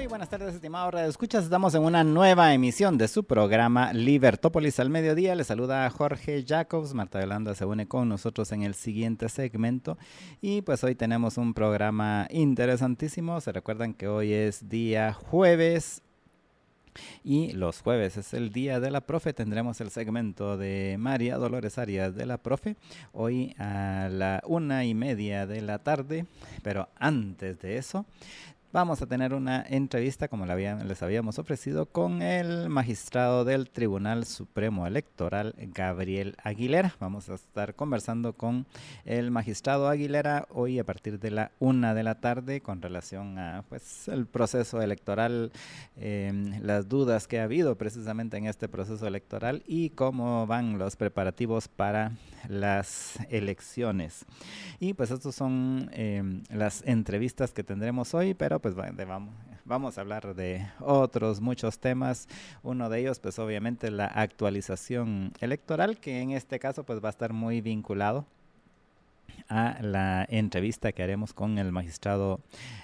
Muy buenas tardes, estimados Radio Escuchas. Estamos en una nueva emisión de su programa Libertópolis al mediodía. Les saluda Jorge Jacobs. Marta Yolanda se une con nosotros en el siguiente segmento. Y pues hoy tenemos un programa interesantísimo. Se recuerdan que hoy es día jueves y los jueves es el día de la profe. Tendremos el segmento de María Dolores Arias de la profe. Hoy a la una y media de la tarde. Pero antes de eso, vamos a tener una entrevista, como les habíamos ofrecido, con el magistrado del Tribunal Supremo Electoral, Gabriel Aguilera. Vamos a estar conversando con el magistrado Aguilera hoy a partir de la una de la tarde con relación a pues el proceso electoral, em, las dudas que ha habido precisamente en este proceso electoral y cómo van los preparativos para las elecciones. Y pues estos son em, las entrevistas que tendremos hoy, pero pues vamos, vamos a hablar de otros muchos temas. Uno de ellos, pues obviamente la actualización electoral, que en este caso pues va a estar muy vinculado a la entrevista que haremos con el magistrado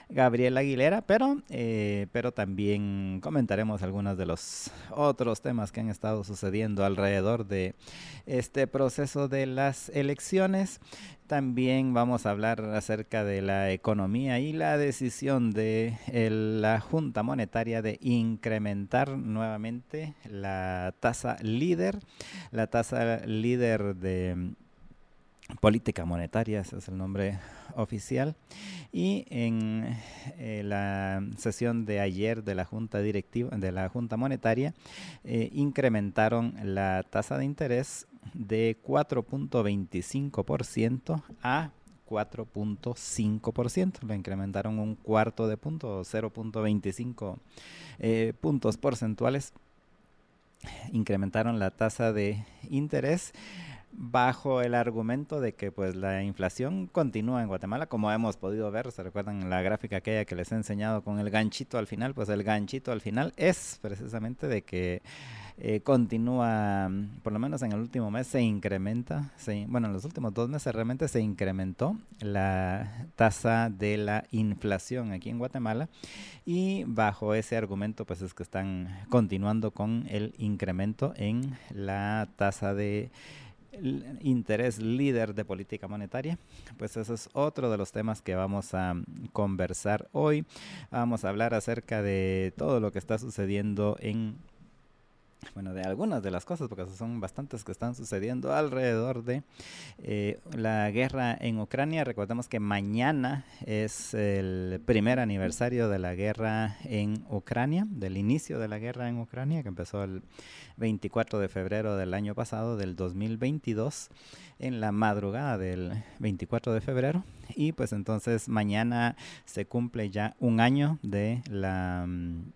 Gabriel Aguilera, pero, eh, pero también comentaremos algunos de los otros temas que han estado sucediendo alrededor de este proceso de las elecciones. También vamos a hablar acerca de la economía y la decisión de la Junta Monetaria de incrementar nuevamente la tasa líder, la tasa líder de política monetaria, ese es el nombre oficial. Y en eh, la sesión de ayer de la Junta Directiva, de la Junta Monetaria, eh, incrementaron la tasa de interés de 4.25% a 4.5%. Lo incrementaron un cuarto de punto, 0.25 eh, puntos porcentuales. Incrementaron la tasa de interés bajo el argumento de que pues la inflación continúa en Guatemala, como hemos podido ver, se recuerdan la gráfica aquella que les he enseñado con el ganchito al final, pues el ganchito al final es precisamente de que eh, continúa, por lo menos en el último mes se incrementa, bueno, en los últimos dos meses realmente se incrementó la tasa de la inflación aquí en Guatemala y bajo ese argumento pues es que están continuando con el incremento en la tasa de interés líder de política monetaria. Pues eso es otro de los temas que vamos a conversar hoy. Vamos a hablar acerca de todo lo que está sucediendo en bueno, de algunas de las cosas, porque son bastantes que están sucediendo alrededor de eh, la guerra en Ucrania. Recordemos que mañana es el primer aniversario de la guerra en Ucrania, del inicio de la guerra en Ucrania, que empezó el 24 de febrero del año pasado, del 2022, en la madrugada del 24 de febrero. Y pues entonces mañana se cumple ya un año de la mm,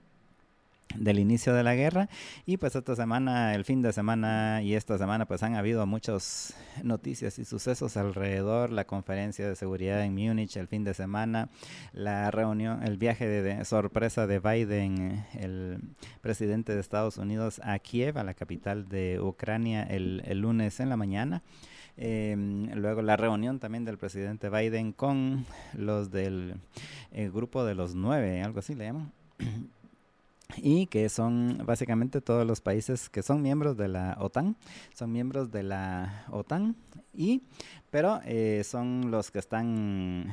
del inicio de la guerra. Y pues esta semana, el fin de semana y esta semana pues han habido muchas noticias y sucesos alrededor, la conferencia de seguridad en Múnich el fin de semana, la reunión, el viaje de, sorpresa de Biden, el presidente de Estados Unidos a Kiev, a la capital de Ucrania el, lunes en la mañana. Em, luego la reunión también del presidente Biden con los del grupo de los nueve, algo así le llaman y que son básicamente todos los países que son miembros de la OTAN, son miembros de la OTAN y pero eh, son los que están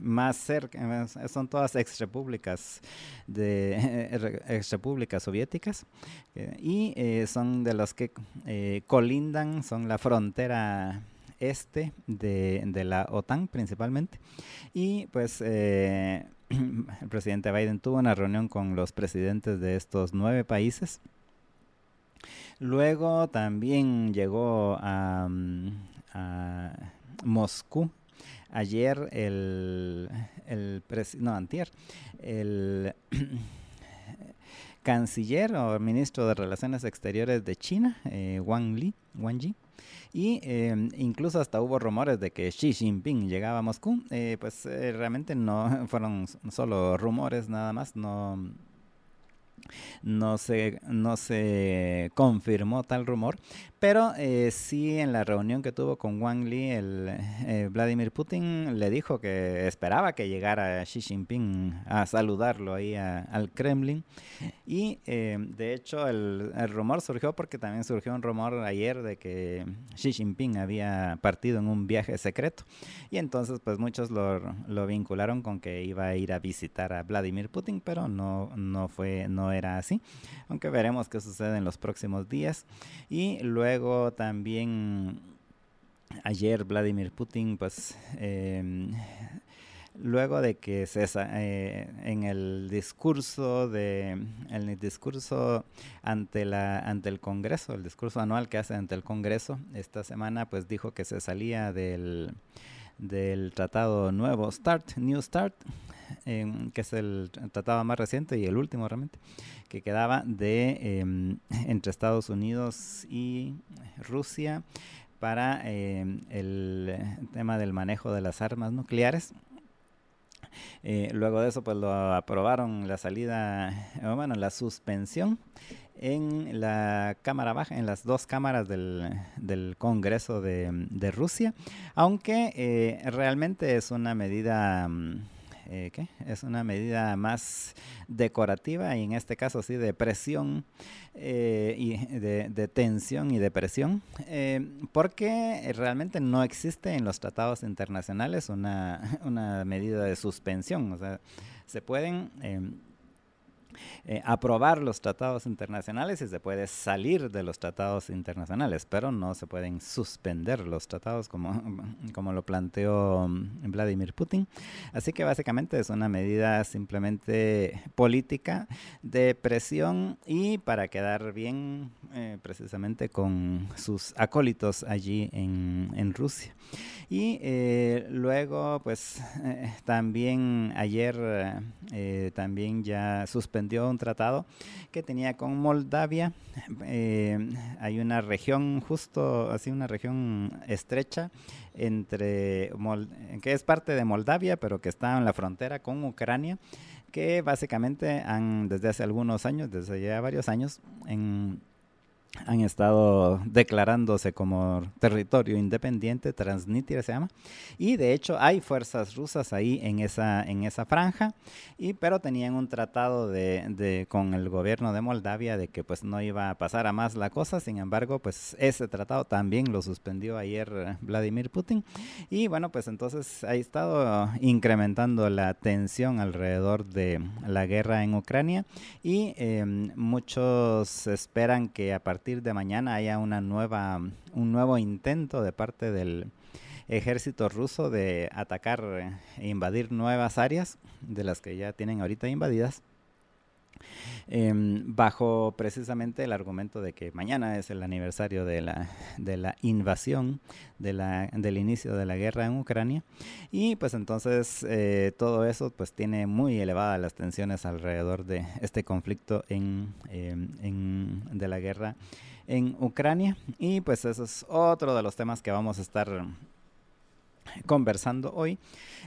más cerca, son todas exrepúblicas de exrepúblicas soviéticas eh, y eh, son de los que colindan, son la frontera este de, de la OTAN principalmente. Y pues el presidente Biden tuvo una reunión con los presidentes de estos nueve países. Luego también llegó a, mm, Moscú. Ayer el, el no, antier, el canciller o ministro de Relaciones Exteriores de China, eh, Wang Li, Wang Yi, y eh, incluso hasta hubo rumores de que Xi Jinping llegaba a Moscú, eh, pues eh, realmente no fueron solo rumores nada más, no no se, no se confirmó tal rumor, pero eh, sí en la reunión que tuvo con Wang Li, el eh, Vladimir Putin le dijo que esperaba que llegara Xi Jinping a saludarlo ahí al Kremlin. Y eh, de hecho el, rumor surgió porque también surgió un rumor ayer de que Xi Jinping había partido en un viaje secreto. Y entonces pues muchos lo, lo vincularon con que iba a ir a visitar a Vladimir Putin, pero no, no, fue, no era así. Aunque veremos qué sucede en los próximos días. Y luego Luego también ayer Vladimir Putin, pues em, luego de que se eh, en el discurso de el discurso ante la ante el Congreso, el discurso anual que hace ante el Congreso esta semana, pues dijo que se salía del del tratado nuevo START, New START, que es el tratado más reciente y el último realmente, que quedaba de em, entre Estados Unidos y Rusia para em, el tema del manejo de las armas nucleares. Eh, luego de eso, pues lo aprobaron la salida, eh, bueno, la suspensión en la Cámara Baja, en las dos cámaras del, Congreso de, de, Rusia, aunque eh, realmente es una medida... Mm, eh, ¿qué? es una medida más decorativa y en este caso sí de presión eh, y de, tensión y de presión eh, porque realmente no existe en los tratados internacionales una, una medida de suspensión o sea se pueden em, eh, aprobar los tratados internacionales y se puede salir de los tratados internacionales, pero no se pueden suspender los tratados como, como lo planteó mm, Vladimir Putin. Así que básicamente es una medida simplemente política de presión y para quedar bien eh, precisamente con sus acólitos allí en, en Rusia. Y eh, luego, pues también ayer también ya suspendió un tratado que tenía con Moldavia. Eh, hay una región justo, así una región estrecha entre que es parte de Moldavia, pero que está en la frontera con Ucrania, que básicamente han desde hace algunos años, desde ya varios años, en han estado declarándose como territorio independiente, Transnistria se llama, y de hecho hay fuerzas rusas ahí en esa, en esa franja, y, pero tenían un tratado de, de, con el gobierno de Moldavia de que pues no iba a pasar a más la cosa, sin embargo pues ese tratado también lo suspendió ayer Vladimir Putin, y bueno pues entonces ha estado incrementando la tensión alrededor de la guerra en Ucrania, y eh, muchos esperan que a partir partir de mañana haya una nueva, un nuevo intento de parte del ejército ruso de atacar e invadir nuevas áreas de las que ya tienen ahorita invadidas. Em, bajo precisamente el argumento de que mañana es el aniversario de la, de la invasión, de la, del inicio de la guerra en Ucrania. Y pues entonces eh, todo eso pues tiene muy elevadas las tensiones alrededor de este conflicto en, em, en, de la guerra en Ucrania. Y pues eso es otro de los temas que vamos a estar conversando hoy.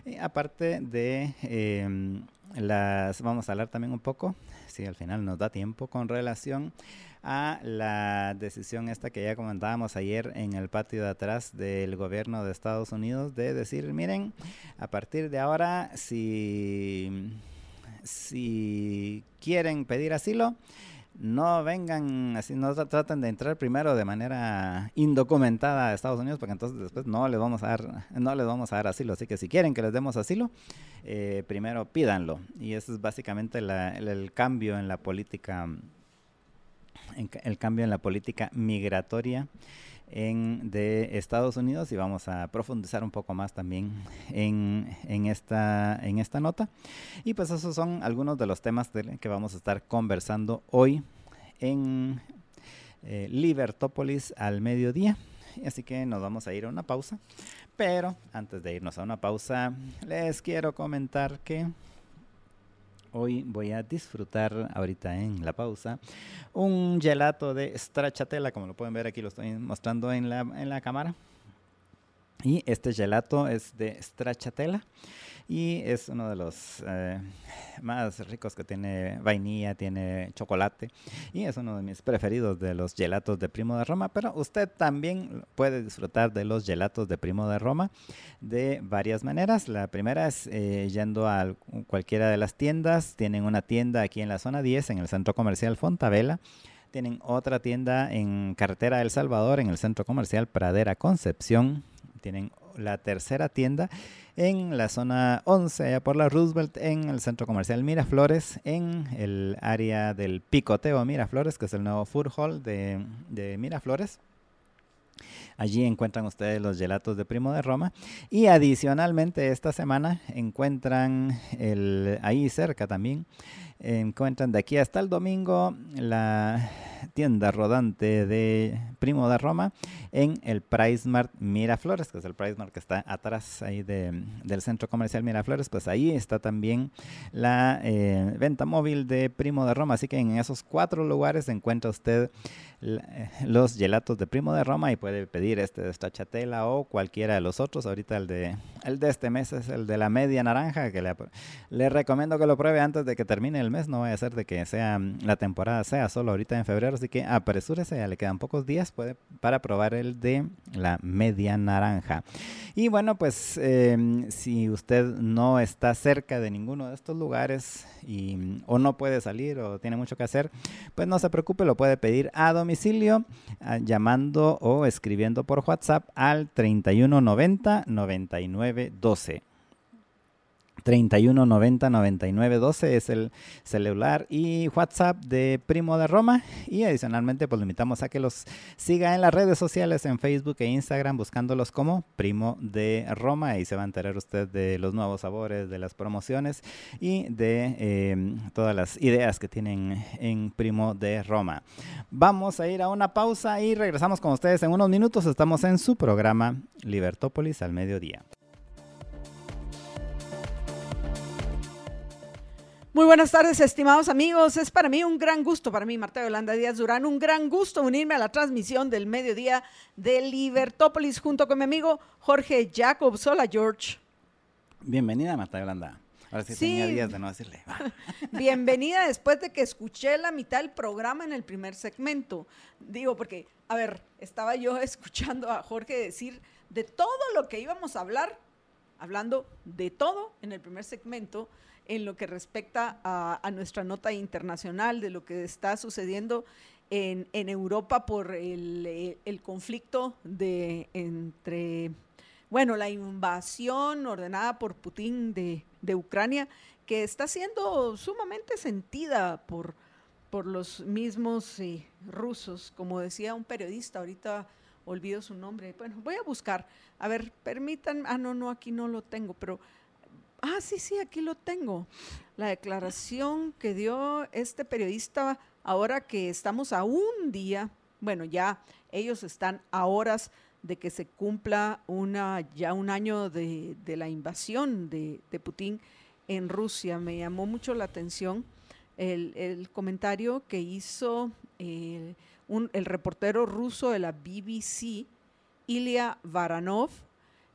Eh, aparte de em, las, vamos a hablar también un poco si al final nos da tiempo, con relación a la decisión esta que ya comentábamos ayer en el patio de atrás del gobierno de Estados Unidos de decir, miren, a partir de ahora, si, si quieren pedir asilo, no vengan así, no traten de entrar primero de manera indocumentada a Estados Unidos, porque entonces después no les vamos a dar, no les vamos a dar asilo. Así que si quieren que les demos asilo, eh, primero pídanlo. Y ese es básicamente el, cambio en la política, el cambio en la política migratoria en, de Estados Unidos y vamos a profundizar un poco más también en, en, esta, en esta nota. Y pues esos son algunos de los temas que vamos a estar conversando hoy en eh, Libertópolis al mediodía. Así que nos vamos a ir a una pausa. Pero antes de irnos a una pausa, les quiero comentar que hoy voy a disfrutar ahorita en la pausa un gelato de stracciatella, como lo pueden ver aquí, lo estoy mostrando en la, en la cámara. Y este gelato es de stracciatella y es uno de los eh, más ricos que tiene vainilla, tiene chocolate y es uno de mis preferidos de los gelatos de Primo de Roma, pero usted también puede disfrutar de los gelatos de Primo de Roma de varias maneras. La primera es eh, yendo a cualquiera de las tiendas, tienen una tienda aquí en la zona 10 en el centro comercial Fontavela. Tienen otra tienda en Carretera El Salvador, en el centro comercial Pradera Concepción. Tienen la tercera tienda en la zona 11, allá por la Roosevelt, en el centro comercial Miraflores, en el área del Picoteo Miraflores, que es el nuevo food hall de, de Miraflores. Allí encuentran ustedes los gelatos de Primo de Roma. Y adicionalmente esta semana encuentran el, ahí cerca también, encuentran de aquí hasta el domingo la tienda rodante de Primo de Roma en el Price Mart Miraflores, que es el Price Mart que está atrás ahí de, del centro comercial Miraflores, pues ahí está también la eh, venta móvil de Primo de Roma, así que en esos cuatro lugares encuentra usted los gelatos de Primo de Roma y puede pedir este de stracciatella o cualquiera de los otros. Ahorita el de, el de este mes es el de la media naranja, que le, le recomiendo que lo pruebe antes de que termine el mes, no vaya a ser de que sea la temporada sea solo ahorita en febrero, así que apresúrese, ya le quedan pocos días puede, para probar el de la media naranja. Y bueno, pues em, si usted no está cerca de ninguno de estos lugares y, o no puede salir o tiene mucho que hacer, pues no se preocupe, lo puede pedir a domicilio ah, llamando o escribiendo por WhatsApp al 3190 9912. 31 90 99 12 es el celular y WhatsApp de Primo de Roma. Y adicionalmente, pues lo invitamos a que los siga en las redes sociales, en Facebook e Instagram, buscándolos como Primo de Roma. Y se va a enterar usted de los nuevos sabores, de las promociones y de eh, todas las ideas que tienen en Primo de Roma. Vamos a ir a una pausa y regresamos con ustedes en unos minutos. Estamos en su programa Libertópolis al mediodía. Muy buenas tardes, estimados amigos. Es para mí un gran gusto, para mí, Marta Yolanda Díaz Durán, un gran gusto unirme a la transmisión del mediodía de Libertópolis junto con mi amigo Jorge Jacob. Hola, George. Bienvenida, Marta Yolanda. Ahora sí, tenía días de no decirle. Bienvenida después de que escuché la mitad del programa en el primer segmento. Digo, porque, a ver, estaba yo escuchando a Jorge decir de todo lo que íbamos a hablar, hablando de todo en el primer segmento en lo que respecta a, nuestra nota internacional de lo que está sucediendo en, Europa por el, conflicto de entre, bueno, la invasión ordenada por Putin de, Ucrania, que está siendo sumamente sentida por, por los mismos eh, rusos, como decía un periodista, ahorita olvido su nombre, bueno, voy a buscar, a ver, permitan, ah, no, no, aquí no lo tengo, pero Ah, sí, sí, aquí lo tengo. La declaración que dio este periodista ahora que estamos a un día, bueno, ya ellos están a horas de que se cumpla una, ya un año de, la invasión de, Putin en Rusia. Me llamó mucho la atención el, comentario que hizo eh, el reportero ruso de la BBC, Ilya Varanov,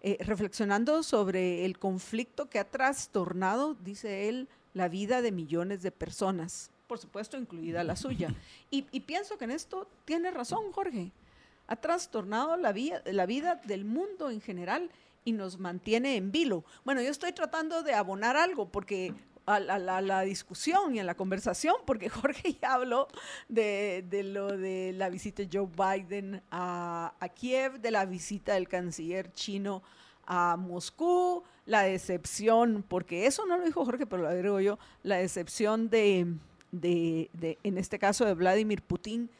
eh, reflexionando sobre el conflicto que ha trastornado, dice él, la vida de millones de personas, por supuesto incluida la suya. Y, pienso que en esto tiene razón Jorge. Ha trastornado la, la vida del mundo en general y nos mantiene en vilo. Bueno, yo estoy tratando de abonar algo porque a la, discusión y a la conversación, porque Jorge ya habló de, lo de la visita de Joe Biden a, Kiev, de la visita del canciller chino a Moscú, la decepción, porque eso no lo dijo Jorge, pero lo agrego yo, la decepción de, en este caso, de Vladimir Putin,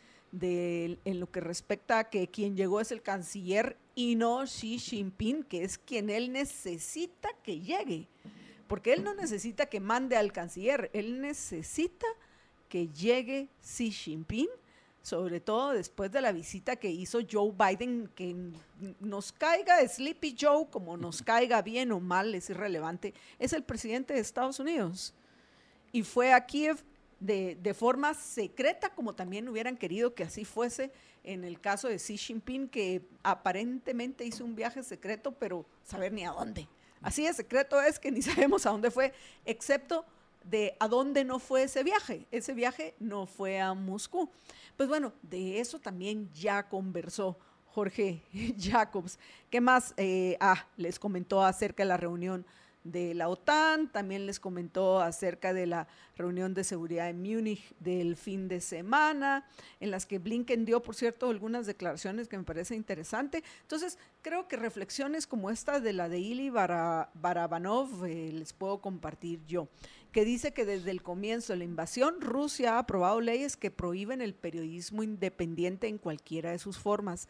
en lo que respecta a que quien llegó es el canciller y no Xi Jinping, que es quien él necesita que llegue porque él no necesita que mande al canciller, él necesita que llegue Xi Jinping, sobre todo después de la visita que hizo Joe Biden, que nos caiga Sleepy Joe, como nos caiga bien o mal, es irrelevante, es el presidente de Estados Unidos. y fue a Kiev de, de, forma secreta, como también hubieran querido que así fuese en el caso de Xi Jinping, que aparentemente hizo un viaje secreto, pero saber ni a dónde. Así de secreto es que ni sabemos a dónde fue, excepto de a dónde no fue ese viaje. Ese viaje no fue a Moscú. Pues bueno, de eso también ya conversó Jorge Jacobs. ¿Qué más? Eh, ah, les comentó acerca de la reunión de la OTAN, también les comentó acerca de la reunión de seguridad en Múnich del fin de semana, en las que Blinken dio, por cierto, algunas declaraciones que me parece interesante. Entonces, creo que reflexiones como esta de la de Ili Barabanov eh, les puedo compartir yo, que dice que desde el comienzo de la invasión, Rusia ha aprobado leyes que prohíben el periodismo independiente en cualquiera de sus formas.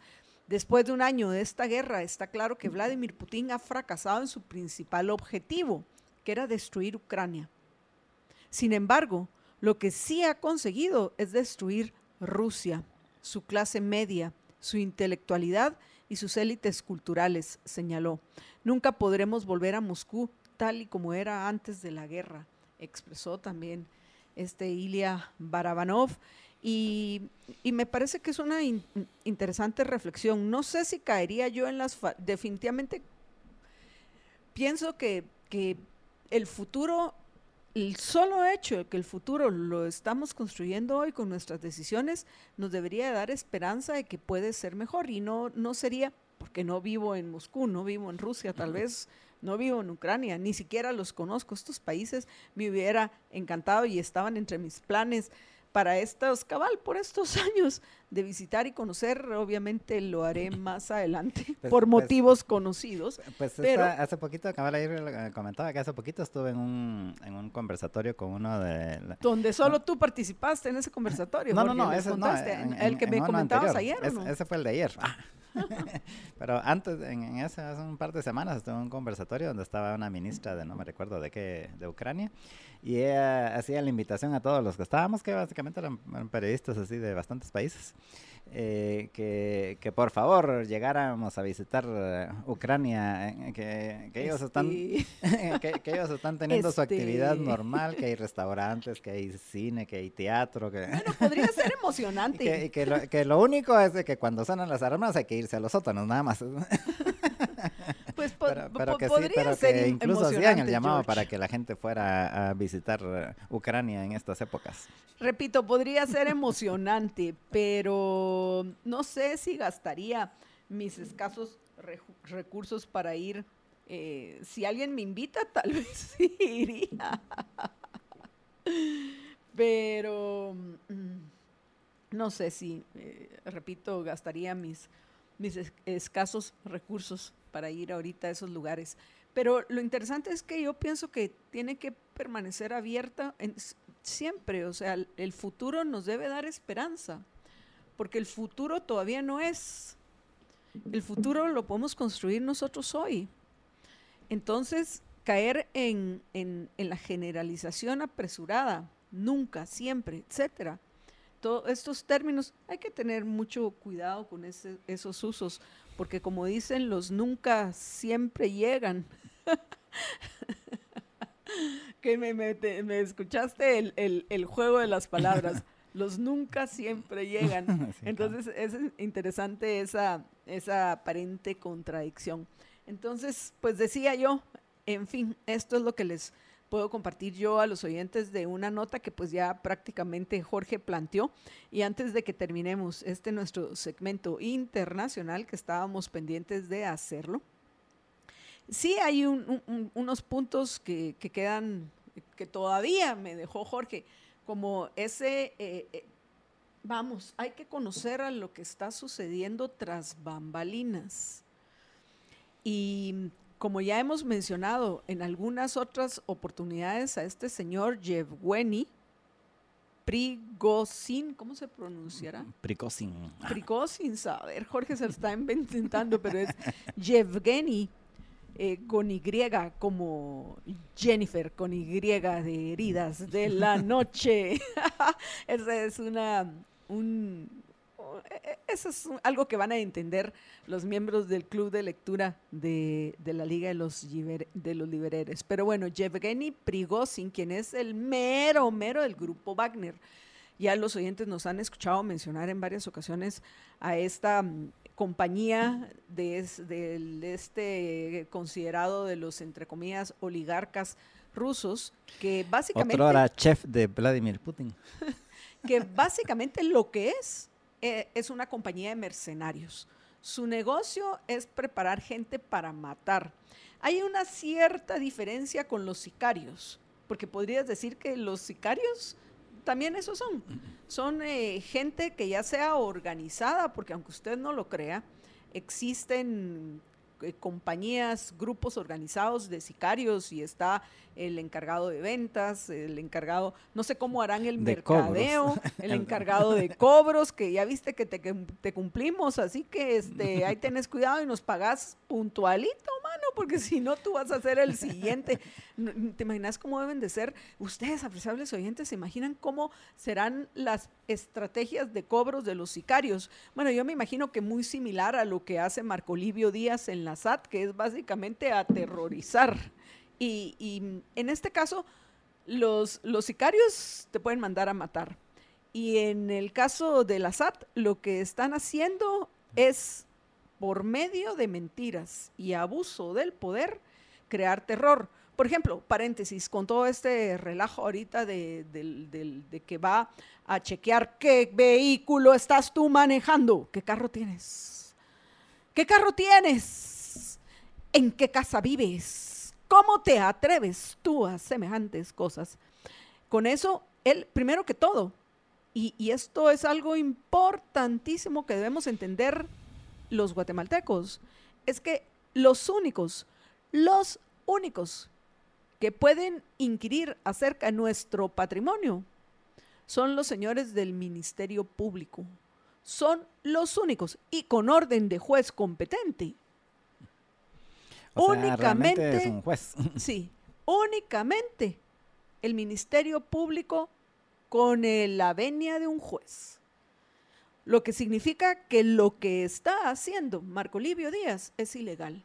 Después de un año de esta guerra, está claro que Vladimir Putin ha fracasado en su principal objetivo, que era destruir Ucrania. Sin embargo, lo que sí ha conseguido es destruir Rusia, su clase media, su intelectualidad y sus élites culturales, señaló. Nunca podremos volver a Moscú tal y como era antes de la guerra, expresó también este Ilya Barabanov. Y, me parece que es una interesante reflexión. No sé si caería yo en las... Definitivamente pienso que, que el futuro, el solo hecho de que el futuro lo estamos construyendo hoy con nuestras decisiones, nos debería dar esperanza de que puede ser mejor. Y no, no sería, porque no vivo en Moscú, no vivo en Rusia, tal vez no vivo en Ucrania, ni siquiera los conozco. Estos países me hubiera encantado y estaban entre mis planes para estos cabal por estos años de visitar y conocer obviamente lo haré más adelante pues, por pues, motivos conocidos pues pero, hace poquito cabal ayer comentaba que hace poquito estuve en un, en un conversatorio con uno de donde solo tú participaste en ese conversatorio no no no, ese, no el que me comentabas ayer ese fue el de ayer ah. Pero antes, en, ese, hace un par de semanas, estuve en un conversatorio donde estaba una ministra de, no me recuerdo de qué, de Ucrania, y ella hacía la invitación a todos los que estábamos, que básicamente eran, periodistas así de bastantes países, eh, que, que, por favor llegáramos a visitar eh, Ucrania, eh, que, que, ellos están, que, ellos están teniendo su actividad este. normal, que hay restaurantes, que hay cine, que hay teatro. Que bueno, podría ser emocionante. y que, lo, que lo único es de que cuando suenan las armas hay que irse a los sótanos, nada más. Pues pero, que podría ser incluso hacían el llamado para que la gente fuera a visitar eh, Ucrania en estas épocas. Repito, podría ser emocionante, pero no sé si gastaría mis escasos recursos para ir. Eh, si alguien me invita, tal vez sí iría. pero mm, no sé si, eh, repito, gastaría mis, mis escasos recursos para ir ahorita a esos lugares. Pero lo interesante es que yo pienso que tiene que permanecer abierta siempre, o sea, el futuro nos debe dar esperanza, porque el futuro todavía no es. El futuro lo podemos construir nosotros hoy. Entonces, caer en, en, en la generalización apresurada, nunca, siempre, etcétera. Todos estos términos, hay que tener mucho cuidado con esos usos, porque como dicen, los nunca siempre llegan. que me, me, escuchaste el, juego de las palabras. Los nunca siempre llegan. Entonces es interesante esa, esa aparente contradicción. Entonces, pues decía yo, en fin, esto es lo que les puedo compartir yo a los oyentes de una nota que pues ya prácticamente Jorge planteó. Y antes de que terminemos este nuestro segmento internacional que estábamos pendientes de hacerlo, sí hay unos puntos que, quedan, que todavía me dejó Jorge, como ese... Eh, eh, vamos, hay que conocer a lo que está sucediendo tras bambalinas. Y como ya hemos mencionado en algunas otras oportunidades a este señor Yevgeny Prigozhin, ¿cómo se pronunciará? Prigozhin. Prigozhin, a ver, Jorge se lo está inventando, pero es Yevgeny eh, con Y como Jennifer, con Y de heridas de la noche. Esa es una, un, eso es algo que van a entender los miembros del club de lectura de, de la Liga de los, de los Libereres. Pero bueno, Yevgeny Prigozhin, quien es el mero, mero del grupo Wagner. Ya los oyentes nos han escuchado mencionar en varias ocasiones a esta mm, compañía de, de, este considerado de los, entre comillas, oligarcas rusos, que básicamente... Otro era chef de Vladimir Putin. que básicamente lo que es eh, es una compañía de mercenarios. Su negocio es preparar gente para matar. Hay una cierta diferencia con los sicarios, porque podrías decir que los sicarios también esos son. Son eh, gente que ya sea organizada, porque aunque usted no lo crea, existen eh, compañías, grupos organizados de sicarios y está el encargado de ventas, el encargado, no sé cómo harán el mercadeo, el encargado de cobros, que ya viste que te, te, cumplimos, así que este, ahí tenés cuidado y nos pagás puntualito, porque si no tú vas a ser el siguiente. ¿Te imaginas cómo deben de ser? Ustedes, apreciables oyentes, ¿se imaginan cómo serán las estrategias de cobros de los sicarios? Bueno, yo me imagino que muy similar a lo que hace Marco Livio Díaz en la SAT, que es básicamente aterrorizar y, en este caso, los, los sicarios te pueden mandar a matar. Y en el caso de la SAT, lo que están haciendo es, por medio de mentiras y abuso del poder, crear terror. Por ejemplo, paréntesis, con todo este relajo ahorita de, de, que va a chequear qué vehículo estás tú manejando, qué carro tienes, qué carro tienes, en qué casa vives, ¿Cómo te atreves tú a semejantes cosas? Con eso, él, primero que todo, y, y esto es algo importantísimo que debemos entender los guatemaltecos, es que los únicos, los únicos que pueden inquirir acerca de nuestro patrimonio son los señores del Ministerio Público. Son los únicos y con orden de juez competente únicamente es un juez. Sí, únicamente el Ministerio Público con la venia de un juez. Lo que significa que lo que está haciendo Marco Livio Díaz es ilegal.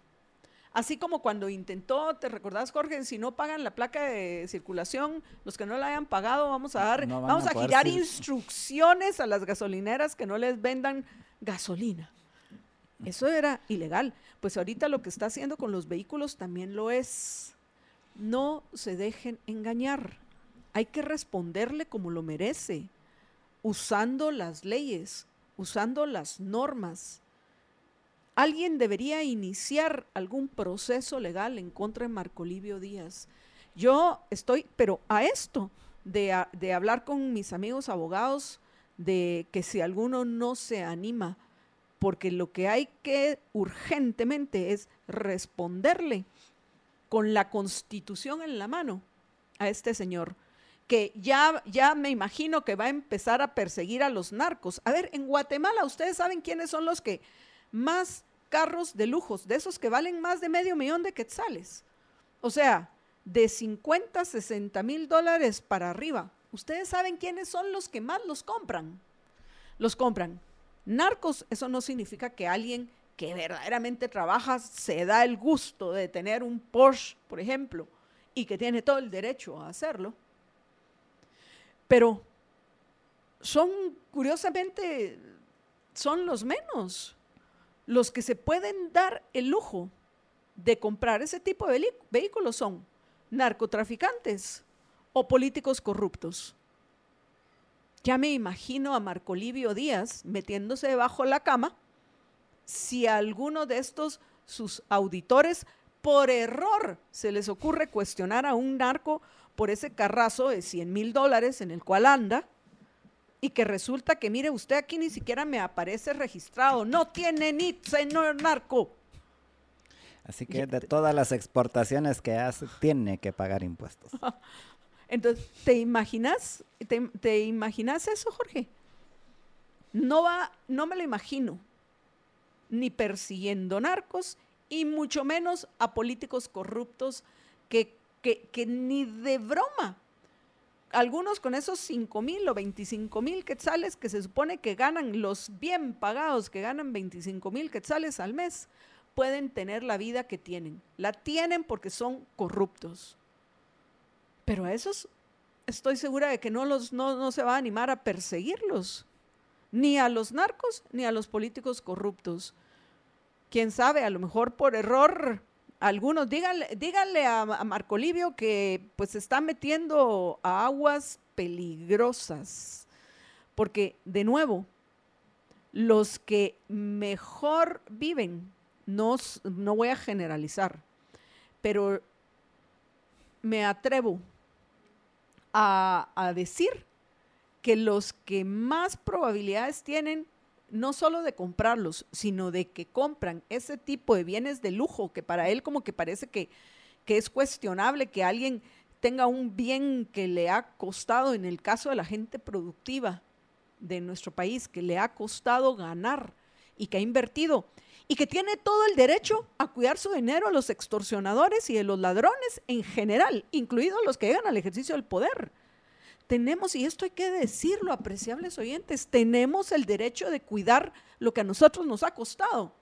Así como cuando intentó, ¿te recordás, Jorge? Si no pagan la placa de circulación, los que no la hayan pagado, vamos a dar, vamos a, girar instrucciones a las gasolineras que no les vendan gasolina. Eso era ilegal. Pues ahorita lo que está haciendo con los vehículos también lo es. No se dejen engañar. Hay que responderle como lo merece, usando las leyes, usando las normas. Alguien debería iniciar algún proceso legal en contra de Marco Livio Díaz. Yo estoy, pero a esto, de, de hablar con mis amigos abogados, de que si alguno no se anima porque lo que hay que urgentemente es responderle con la constitución en la mano a este señor, que ya, ya me imagino que va a empezar a perseguir a los narcos. A ver, en Guatemala, ¿ustedes saben quiénes son los que más carros de lujos, de esos que valen más de medio millón de quetzales? O sea, de 50, 60 mil dólares para arriba. ¿Ustedes saben quiénes son los que más los compran? Los compran Narcos, eso no significa que alguien que verdaderamente trabaja se da el gusto de tener un Porsche, por ejemplo, y que tiene todo el derecho a hacerlo. Pero son, curiosamente, son los menos los que se pueden dar el lujo de comprar ese tipo de vehículos son narcotraficantes o políticos corruptos. Ya me imagino a Marco Livio Díaz metiéndose debajo de la cama si a alguno de estos sus auditores por error se les ocurre cuestionar a un narco por ese carrazo de 100 mil dólares en el cual anda y que resulta que, mire, usted aquí ni siquiera me aparece registrado, no tiene ni señor narco. Así que de todas las exportaciones que hace, tiene que pagar impuestos. Entonces, ¿te imaginas? ¿Te, imaginas eso, Jorge? No va, no me lo imagino, ni persiguiendo narcos y mucho menos a políticos corruptos que, que, ni de broma. algunos con esos 5 mil o 25 mil quetzales que se supone que ganan los bien pagados, que ganan 25 mil quetzales al mes, pueden tener la vida que tienen. La tienen porque son corruptos. Pero a esos estoy segura de que no, los, no, no se va a animar a perseguirlos, ni a los narcos, ni a los políticos corruptos. Quién sabe, a lo mejor por error algunos, díganle, díganle a, Marco Livio que pues se está metiendo a aguas peligrosas, porque de nuevo, los que mejor viven, no, no voy a generalizar, pero me atrevo a, a decir que los que más probabilidades tienen no solo de comprarlos, sino de que compran ese tipo de bienes de lujo, que para él como que parece que, que es cuestionable que alguien tenga un bien que le ha costado, en el caso de la gente productiva de nuestro país, que le ha costado ganar y que ha invertido y que tiene todo el derecho a cuidar su dinero a los extorsionadores y de los ladrones en general, incluidos los que llegan al ejercicio del poder tenemos, y esto hay que decirlo, apreciables oyentes, tenemos el derecho de cuidar lo que a nosotros nos ha costado,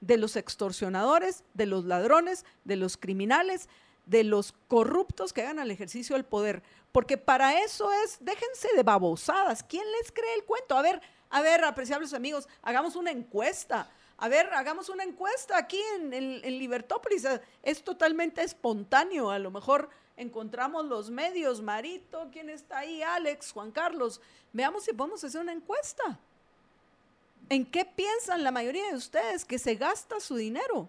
de los extorsionadores, de los ladrones, de los criminales, de los corruptos que hagan al ejercicio del poder. Porque para eso es, déjense de babosadas. ¿Quién les cree el cuento? A ver, a ver, apreciables amigos, hagamos una encuesta. A ver, hagamos una encuesta aquí en, en Libertópolis. Es totalmente espontáneo. A lo mejor encontramos los medios, Marito, ¿quién está ahí? Alex, Juan Carlos. Veamos si podemos hacer una encuesta. ¿En qué piensan la mayoría de ustedes que se gasta su dinero?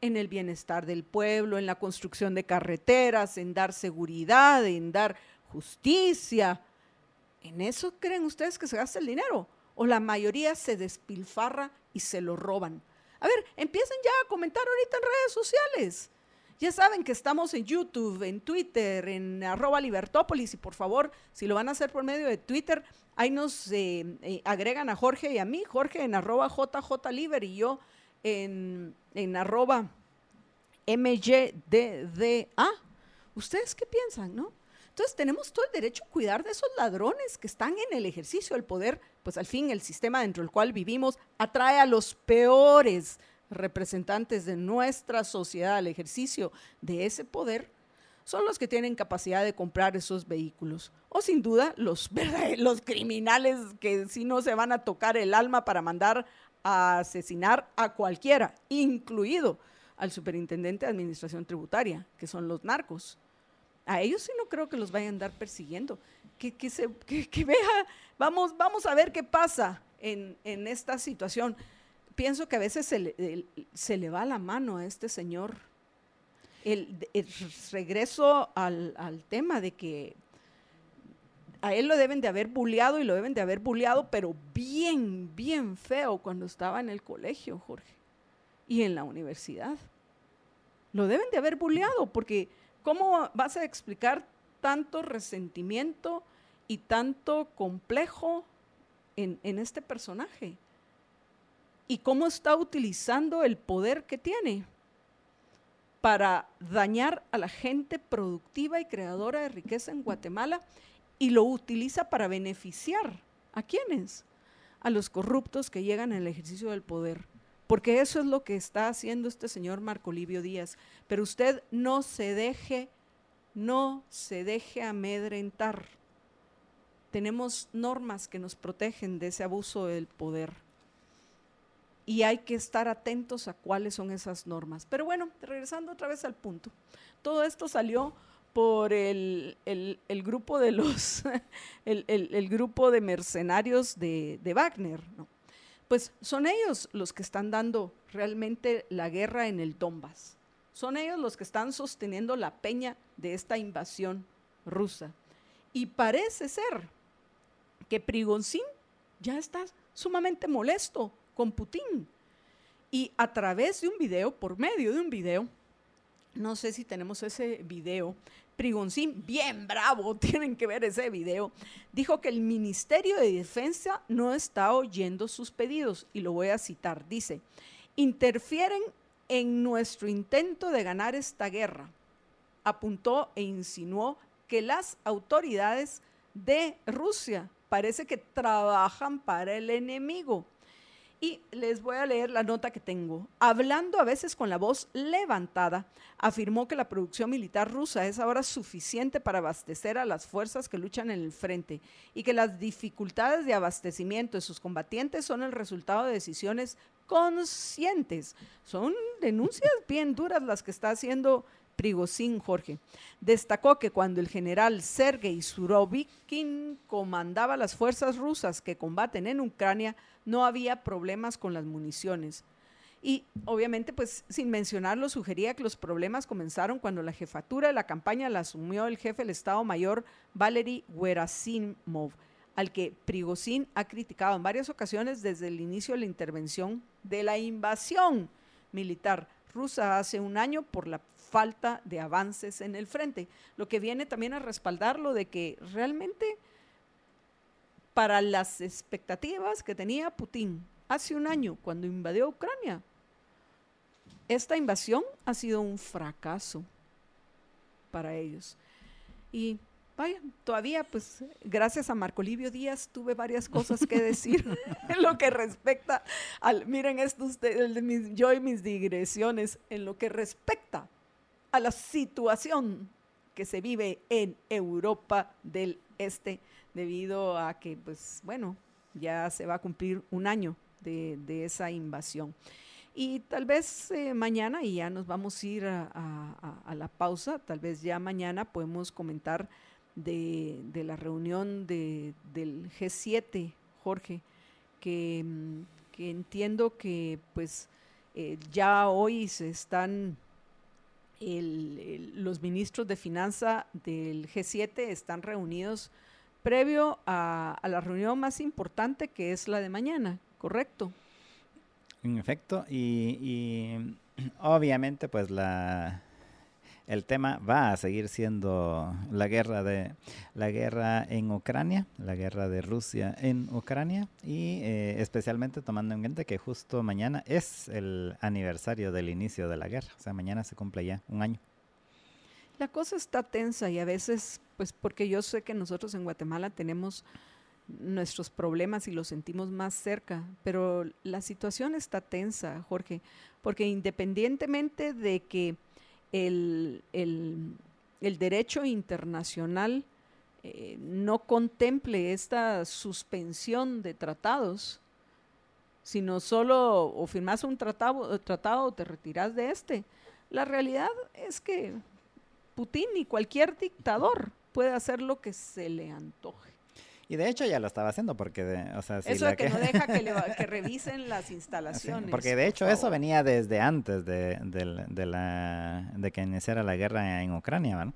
En el bienestar del pueblo, en la construcción de carreteras, en dar seguridad, en dar justicia. ¿En eso creen ustedes que se gasta el dinero? ¿O la mayoría se despilfarra y se lo roban? A ver, empiecen ya a comentar ahorita en redes sociales. Ya saben que estamos en YouTube, en Twitter, en arroba Libertópolis y por favor, si lo van a hacer por medio de Twitter, ahí nos eh, eh, agregan a Jorge y a mí, Jorge en arroba JJLiber y yo en, en arroba MYDDA. ¿Ustedes qué piensan, no? Entonces tenemos todo el derecho a cuidar de esos ladrones que están en el ejercicio del poder, pues al fin el sistema dentro del cual vivimos atrae a los peores representantes de nuestra sociedad al ejercicio de ese poder son los que tienen capacidad de comprar esos vehículos. O sin duda los, los criminales que si no se van a tocar el alma para mandar a asesinar a cualquiera, incluido al superintendente de administración tributaria, que son los narcos. A ellos sí no creo que los vayan a andar persiguiendo. Que, que, se, que, vea, vamos, vamos a ver qué pasa en, en esta situación pienso que a veces se le, se le va la mano a este señor. El, regreso al, al, tema de que a él lo deben de haber bulleado y lo deben de haber bulleado, pero bien, bien feo cuando estaba en el colegio, Jorge, y en la universidad. Lo deben de haber bulleado, porque ¿cómo vas a explicar tanto resentimiento y tanto complejo en, en este personaje? Y cómo está utilizando el poder que tiene para dañar a la gente productiva y creadora de riqueza en Guatemala y lo utiliza para beneficiar a quienes, a los corruptos que llegan al ejercicio del poder. Porque eso es lo que está haciendo este señor Marco Livio Díaz. Pero usted no se deje, no se deje amedrentar. Tenemos normas que nos protegen de ese abuso del poder y hay que estar atentos a cuáles son esas normas. Pero bueno, regresando otra vez al punto, todo esto salió por el, grupo de los, el, grupo de mercenarios de, de Wagner, ¿no? Pues son ellos los que están dando realmente la guerra en el Donbass. Son ellos los que están sosteniendo la peña de esta invasión rusa. Y parece ser que Prigonzín ya está sumamente molesto con Putin. Y a través de un video, por medio de un video, no sé si tenemos ese video, Prigoncín, bien bravo, tienen que ver ese video, dijo que el Ministerio de Defensa no está oyendo sus pedidos, y lo voy a citar, dice, interfieren en nuestro intento de ganar esta guerra, apuntó e insinuó que las autoridades de Rusia parece que trabajan para el enemigo. Y les voy a leer la nota que tengo. Hablando a veces con la voz levantada, afirmó que la producción militar rusa es ahora suficiente para abastecer a las fuerzas que luchan en el frente y que las dificultades de abastecimiento de sus combatientes son el resultado de decisiones conscientes. Son denuncias bien duras las que está haciendo Prigozhin Jorge. Destacó que cuando el general Sergei Surovikin comandaba las fuerzas rusas que combaten en Ucrania, no había problemas con las municiones. Y obviamente, pues sin mencionarlo, sugería que los problemas comenzaron cuando la jefatura de la campaña la asumió el jefe del Estado Mayor Valery Werasimov, al que Prigozhin ha criticado en varias ocasiones desde el inicio de la intervención de la invasión militar rusa hace un año por la falta de avances en el frente, lo que viene también a respaldarlo de que realmente para las expectativas que tenía Putin hace un año cuando invadió Ucrania. Esta invasión ha sido un fracaso para ellos. Y vaya, todavía, pues, gracias a Marco Livio Díaz, tuve varias cosas que decir en lo que respecta al, miren esto yo y mis digresiones, en lo que respecta a la situación que se vive en Europa del Este debido a que, pues bueno, ya se va a cumplir un año de, esa invasión. Y tal vez eh, mañana, y ya nos vamos a ir a, la pausa, tal vez ya mañana podemos comentar de, la reunión del G7, Jorge, que, que entiendo que pues eh, ya hoy se están, los ministros de finanza del G7 están reunidos previo a, la reunión más importante que es la de mañana, ¿correcto? En efecto, y, obviamente pues la el tema va a seguir siendo la guerra de la guerra en Ucrania, la guerra de Rusia en Ucrania y eh, especialmente tomando en cuenta que justo mañana es el aniversario del inicio de la guerra, o sea mañana se cumple ya un año. La cosa está tensa y a veces, pues porque yo sé que nosotros en Guatemala tenemos nuestros problemas y los sentimos más cerca, pero la situación está tensa, Jorge, porque independientemente de que el, derecho internacional eh, no contemple esta suspensión de tratados, sino solo o firmas un tratado, tratado o te retiras de este. La realidad es que Putin ni cualquier dictador puede hacer lo que se le antoje. Y de hecho ya lo estaba haciendo porque, o sea, eso de que, no deja que, revisen las instalaciones. porque de hecho eso venía desde antes de, la, de que iniciara la guerra en Ucrania, ¿no?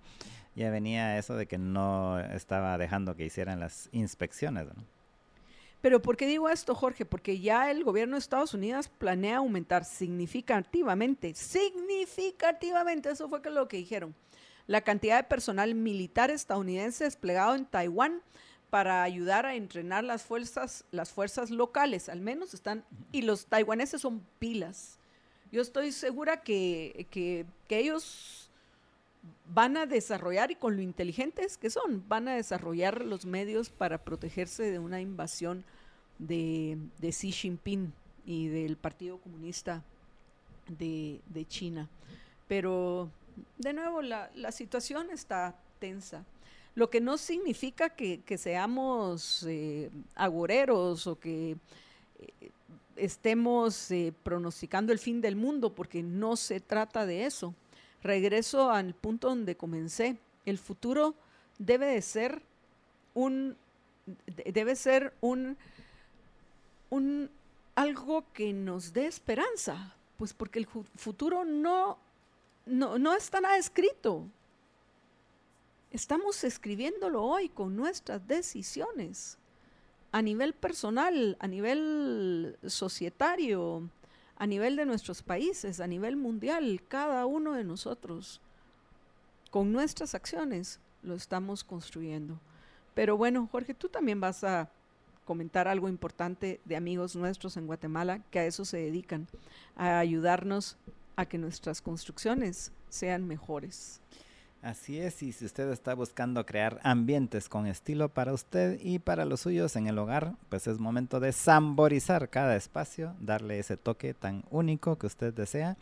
Ya venía eso de que no estaba dejando que hicieran las inspecciones, ¿no? Pero ¿por qué digo esto, Jorge? Porque ya el gobierno de Estados Unidos planea aumentar significativamente, significativamente, eso fue lo que dijeron, la cantidad de personal militar estadounidense desplegado en Taiwán para ayudar a entrenar las fuerzas, las fuerzas locales, al menos están, y los taiwaneses son pilas. Yo estoy segura que, que, ellos van a desarrollar, y con lo inteligentes que son, van a desarrollar los medios para protegerse de una invasión de, de Xi Jinping y del Partido Comunista de, de China. Pero de nuevo, la, situación está tensa. Lo que no significa que, seamos eh, agoreros o que eh, estemos eh, pronosticando el fin del mundo, porque no se trata de eso. Regreso al punto donde comencé. El futuro debe de ser un debe ser un, un algo que nos dé esperanza, pues porque el futuro no no, no está nada escrito. Estamos escribiéndolo hoy con nuestras decisiones a nivel personal, a nivel societario, a nivel de nuestros países, a nivel mundial, cada uno de nosotros, con nuestras acciones, lo estamos construyendo. Pero bueno, Jorge, tú también vas a comentar algo importante de amigos nuestros en Guatemala que a eso se dedican, a ayudarnos a que nuestras construcciones sean mejores. Así es, y si usted está buscando crear ambientes con estilo para usted y para los suyos en el hogar, pues es momento de samborizar cada espacio, darle ese toque tan único que usted desea.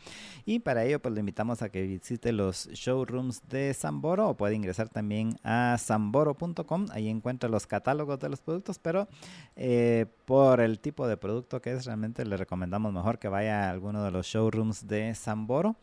Y para ello, pues le invitamos a que visite los showrooms de Samboro o puede ingresar también a samboro.com. Ahí encuentra los catálogos de los productos, pero eh, por el tipo de producto que es, realmente le recomendamos mejor que vaya a alguno de los showrooms de Samboro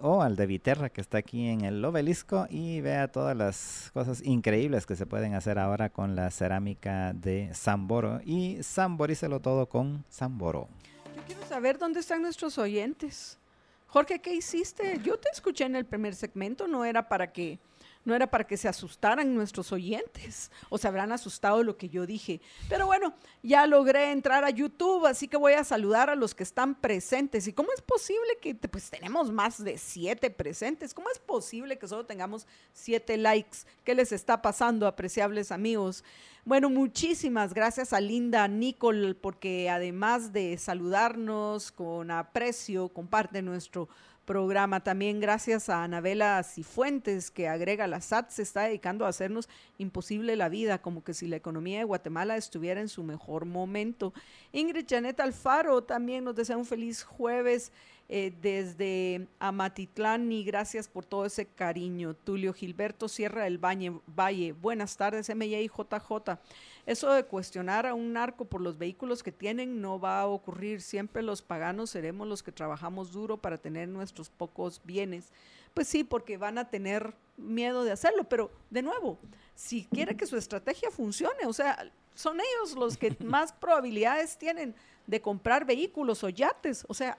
o al de Viterra que está aquí en el obelisco y vea todas las cosas increíbles que se pueden hacer ahora con la cerámica de Samboro y samborícelo todo con Samboro. Yo quiero saber dónde están nuestros oyentes. Jorge, ¿qué hiciste? Yo te escuché en el primer segmento, no era para que no era para que se asustaran nuestros oyentes o se habrán asustado lo que yo dije. Pero bueno, ya logré entrar a YouTube, así que voy a saludar a los que están presentes. ¿Y cómo es posible que pues tenemos más de siete presentes? ¿Cómo es posible que solo tengamos siete likes? ¿Qué les está pasando, apreciables amigos? Bueno, muchísimas gracias a Linda Nicole porque además de saludarnos con aprecio, comparte nuestro programa. También gracias a Anabela Cifuentes, que agrega la SAT, se está dedicando a hacernos imposible la vida, como que si la economía de Guatemala estuviera en su mejor momento. Ingrid Janet Alfaro también nos desea un feliz jueves. Eh, desde Amatitlán y gracias por todo ese cariño. Tulio Gilberto Sierra del Valle, Valle. buenas tardes, y JJ. Eso de cuestionar a un narco por los vehículos que tienen no va a ocurrir. Siempre los paganos seremos los que trabajamos duro para tener nuestros pocos bienes. Pues sí, porque van a tener miedo de hacerlo, pero de nuevo, si quiere que su estrategia funcione, o sea, son ellos los que más probabilidades tienen de comprar vehículos o yates. O sea,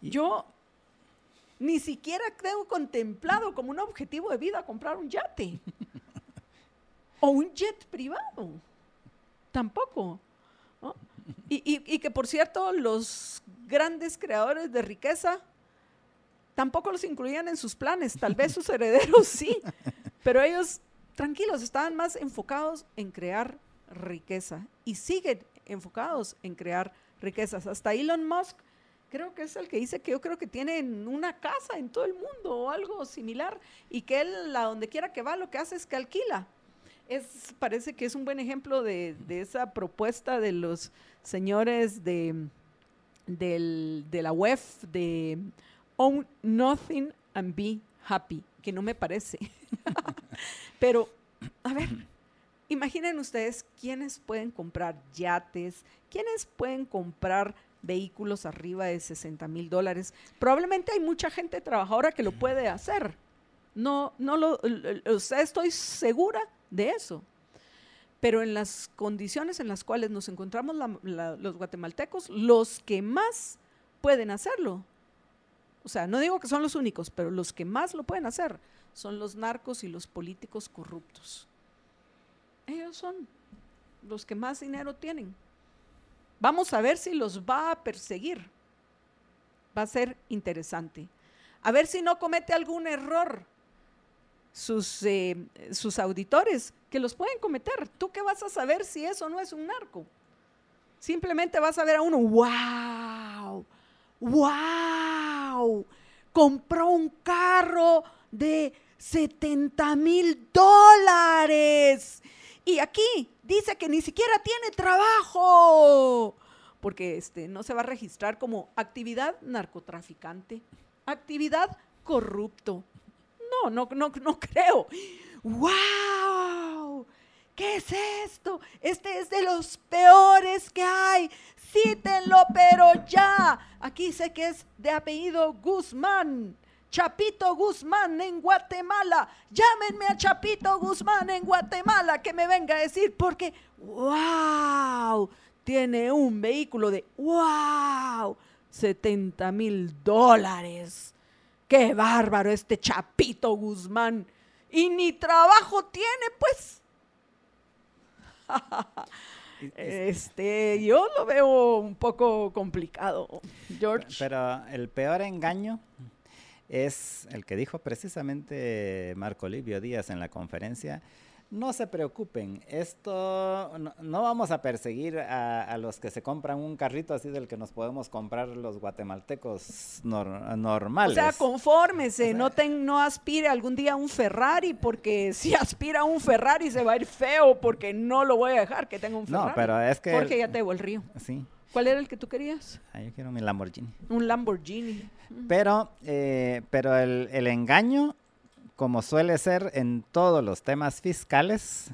yo ni siquiera tengo contemplado como un objetivo de vida comprar un yate o un jet privado. Tampoco. Y, que por cierto, los grandes creadores de riqueza tampoco los incluían en sus planes. Tal vez sus herederos sí, pero ellos tranquilos, estaban más enfocados en crear riqueza y siguen enfocados en crear riquezas. Hasta Elon Musk creo que es el que dice que yo creo que tiene una casa en todo el mundo o algo similar y que él a donde quiera que va lo que hace es que alquila. Es, parece que es un buen ejemplo de, esa propuesta de los señores de, de la UEF de Own Nothing and Be Happy, que no me parece. Pero, a ver, imaginen ustedes quiénes pueden comprar yates, quiénes pueden comprar vehículos arriba de 60 mil dólares. Probablemente hay mucha gente trabajadora que lo puede hacer. No, no lo, estoy segura de eso. Pero en las condiciones en las cuales nos encontramos los guatemaltecos, los que más pueden hacerlo, o sea, no digo que son los únicos, pero los que más lo pueden hacer son los narcos y los políticos corruptos. Ellos son los que más dinero tienen. Vamos a ver si los va a perseguir. Va a ser interesante. A ver si no comete algún error sus, eh, sus auditores, que los pueden cometer. ¿Tú qué vas a saber si eso no es un narco? Simplemente vas a ver a uno, wow, wow, compró un carro de 70 mil dólares. Y aquí dice que ni siquiera tiene trabajo, porque este, no se va a registrar como actividad narcotraficante, actividad corrupto. No, no, no, no creo. ¡Wow! ¿Qué es esto? Este es de los peores que hay. Cítenlo, pero ya. Aquí sé que es de apellido Guzmán. Chapito Guzmán en Guatemala. Llámenme a Chapito Guzmán en Guatemala que me venga a decir porque, wow, tiene un vehículo de, wow, 70 mil dólares. Qué bárbaro este Chapito Guzmán. Y ni trabajo tiene, pues. este, yo lo veo un poco complicado, George. Pero el peor engaño es el que dijo precisamente Marco Livio Díaz en la conferencia no se preocupen, esto no, no vamos a perseguir a, a, los que se compran un carrito así del que nos podemos comprar los guatemaltecos nor, normales. O sea, confórmese, o sea, no, ten, no aspire algún día a un Ferrari, porque si aspira a un Ferrari se va a ir feo, porque no lo voy a dejar que tenga un Ferrari. No, pero es que... Jorge, ya te debo el río. Sí. ¿Cuál era el que tú querías? Ah, yo quiero mi Lamborghini. Un Lamborghini. Pero, eh, pero el, el engaño como suele ser en todos los temas fiscales.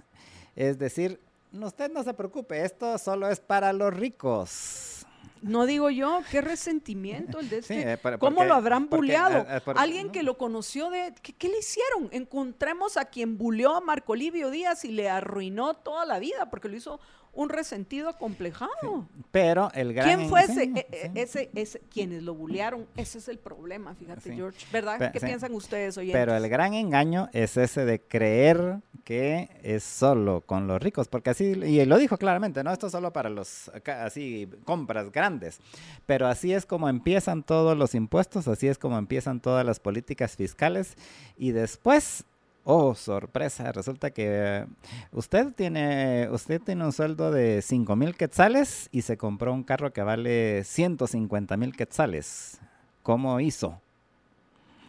Es decir, usted no se preocupe, esto solo es para los ricos. No digo yo, qué resentimiento el de este. Sí, eh, ¿Cómo lo habrán buleado? Eh, eh, Alguien ¿no? que lo conoció de. ¿qué, ¿qué, le hicieron? Encontremos a quien buleó a Marco Livio Díaz y le arruinó toda la vida porque lo hizo un resentido acomplejado. Sí, pero el gran ¿Quién fue ese, sí. ese, ese, quienes lo bullearon? Ese es el problema, fíjate. George. ¿Verdad? ¿Qué piensan ustedes oyentes? Pero el gran engaño es ese de creer que es solo con los ricos, porque así, y lo dijo claramente, ¿no? Esto es solo para los, así, compras grandes. Pero así es como empiezan todos los impuestos, así es como empiezan todas las políticas fiscales, y después Oh, sorpresa, resulta que usted tiene, usted tiene un sueldo de 5 mil quetzales y se compró un carro que vale 150 mil quetzales. ¿Cómo hizo?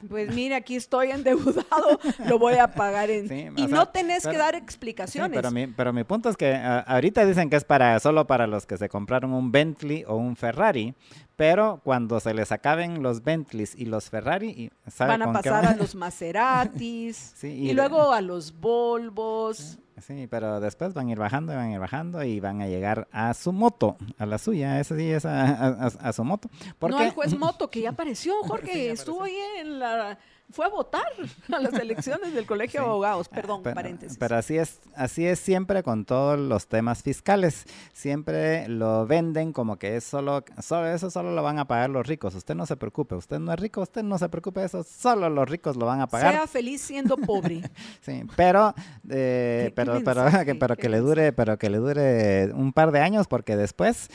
Pues mire, aquí estoy endeudado, lo voy a pagar en... Sí, y sea, no tenés pero, que dar explicaciones. Sí, pero, mi, pero mi punto es que ahorita dicen que es para solo para los que se compraron un Bentley o un Ferrari, pero cuando se les acaben los Bentleys y los Ferrari, ¿sabe van a pasar a los Maseratis sí, y, y, luego a los Volvos. Sí, pero después van a ir bajando y van a ir bajando y van a llegar a su moto, a la suya, esa sí es a, a, a su moto. Porque... No al juez moto que ya apareció, Jorge, sí, ya estuvo ahí en la fue a votar a las elecciones del Colegio sí, de Abogados, perdón, pero, paréntesis. Pero así es, así es siempre con todos los temas fiscales. Siempre lo venden como que es solo, solo eso solo lo van a pagar los ricos. Usted no se preocupe, usted no es rico, usted no se preocupe, eso solo los ricos lo van a pagar. Sea feliz siendo pobre. sí, pero eh, pero pero, que, pero que le dure, pero que le dure un par de años porque después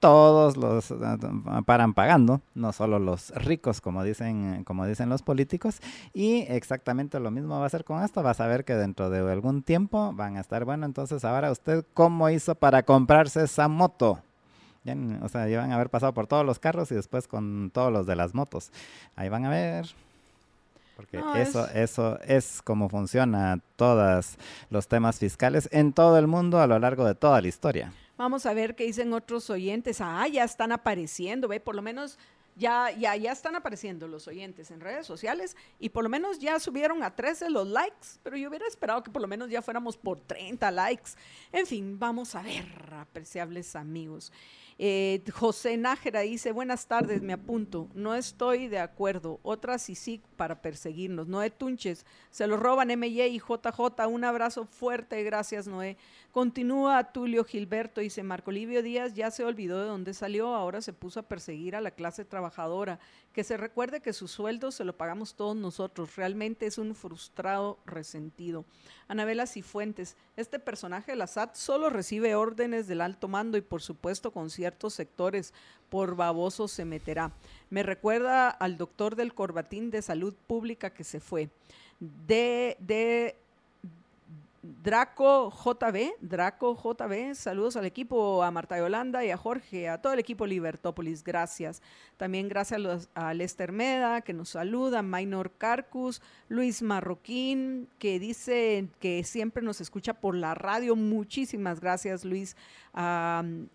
todos los uh, paran pagando, no solo los ricos, como dicen, como dicen los políticos. Y exactamente lo mismo va a ser con esto. Vas a ver que dentro de algún tiempo van a estar, bueno, entonces ahora usted, ¿cómo hizo para comprarse esa moto? Ya, o sea, ya van a haber pasado por todos los carros y después con todos los de las motos. Ahí van a ver. Porque no, eso, es... eso es como funciona todos los temas fiscales en todo el mundo a lo largo de toda la historia. Vamos a ver qué dicen otros oyentes. Ah, ya están apareciendo, ve, por lo menos ya, ya, ya están apareciendo los oyentes en redes sociales y por lo menos ya subieron a 13 los likes, pero yo hubiera esperado que por lo menos ya fuéramos por 30 likes. En fin, vamos a ver, apreciables amigos. Eh, José Nájera dice, buenas tardes, me apunto. No estoy de acuerdo. Otras sí sí para perseguirnos. Noé Tunches, se lo roban MY y JJ. Un abrazo fuerte, gracias Noé. Continúa Tulio Gilberto, dice Marco Livio Díaz ya se olvidó de dónde salió, ahora se puso a perseguir a la clase trabajadora. Que se recuerde que su sueldo se lo pagamos todos nosotros. Realmente es un frustrado resentido. Anabela Cifuentes, este personaje de la SAT solo recibe órdenes del alto mando y por supuesto con ciertos sectores. Por baboso se meterá. Me recuerda al doctor del Corbatín de Salud Pública que se fue. De, de Draco JB, Draco JB, saludos al equipo, a Marta Yolanda y a Jorge, a todo el equipo Libertópolis, gracias. También gracias a, Lester Meda, que nos saluda, Minor Carcus, Luis Marroquín, que dice que siempre nos escucha por la radio, muchísimas gracias Luis.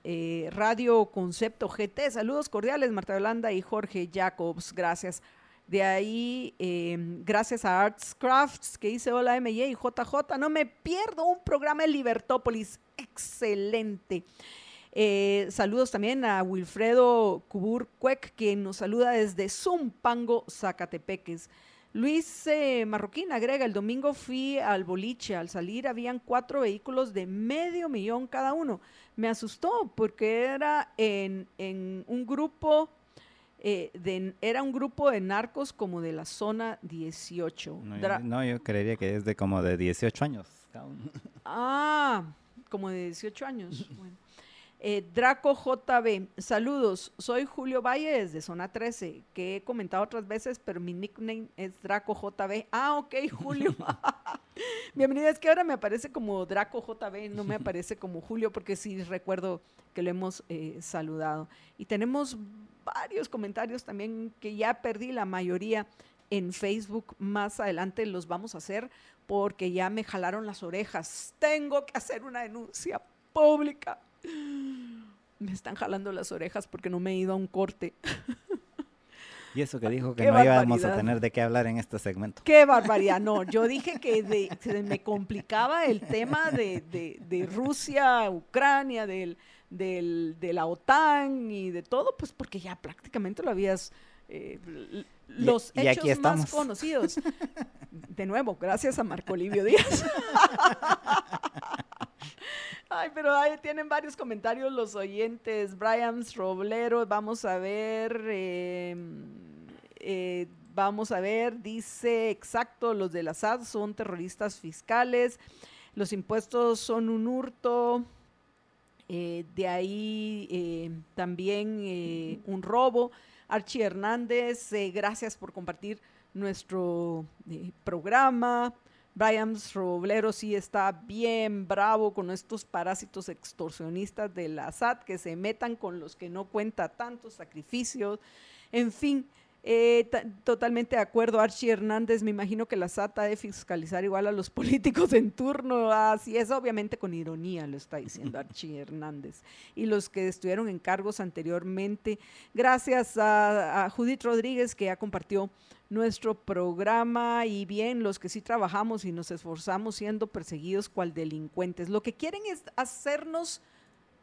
Eh, Radio Concepto GT, saludos cordiales, Marta Yolanda y Jorge Jacobs, gracias. De ahí, eh, gracias a Arts Crafts, que dice hola MJ y JJ, no me pierdo un programa de Libertópolis, excelente. Eh, saludos también a Wilfredo Cubur Cuec, quien nos saluda desde Zumpango, Zacatepeques. Luis eh, Marroquín agrega, el domingo fui al boliche, al salir habían cuatro vehículos de medio millón cada uno. Me asustó porque era en, en un grupo eh, de, era un grupo de narcos como de la zona 18. No, yo, no, yo creería que es de como de 18 años. Ah, como de 18 años. Bueno. Eh, Draco JB, saludos. Soy Julio Valle desde Zona 13, que he comentado otras veces, pero mi nickname es Draco JB. Ah, ok, Julio. Bienvenida, es que ahora me aparece como Draco JB, no me aparece como Julio, porque sí recuerdo que lo hemos eh, saludado. Y tenemos varios comentarios también que ya perdí la mayoría en Facebook. Más adelante los vamos a hacer porque ya me jalaron las orejas. Tengo que hacer una denuncia pública. Me están jalando las orejas porque no me he ido a un corte. Y eso que dijo que no íbamos a tener de qué hablar en este segmento. Qué barbaridad. No, yo dije que se me complicaba el tema de, Rusia, Ucrania, del, de la OTAN y de todo, pues porque ya prácticamente lo habías... Eh, los hechos más conocidos. De nuevo, gracias a Marco Livio Díaz. Ay, pero ahí tienen varios comentarios los oyentes. Brian Roblero, vamos a ver. Em, eh, vamos a ver, dice exacto, los de la SAD son terroristas fiscales. Los impuestos son un hurto. Eh, de ahí eh, también un robo. Archie Hernández, gracias por compartir nuestro programa. Brian Roblero sí está bien bravo con estos parásitos extorsionistas de la SAT que se metan con los que no cuenta tantos sacrificios. En fin, eh, totalmente de acuerdo, Archie Hernández, me imagino que la SAT ha de fiscalizar igual a los políticos en turno, así es, obviamente con ironía lo está diciendo Archie Hernández. Y los que estuvieron en cargos anteriormente, gracias a, a Judith Rodríguez que ya compartió nuestro programa y bien los que sí trabajamos y nos esforzamos siendo perseguidos cual delincuentes. Lo que quieren es hacernos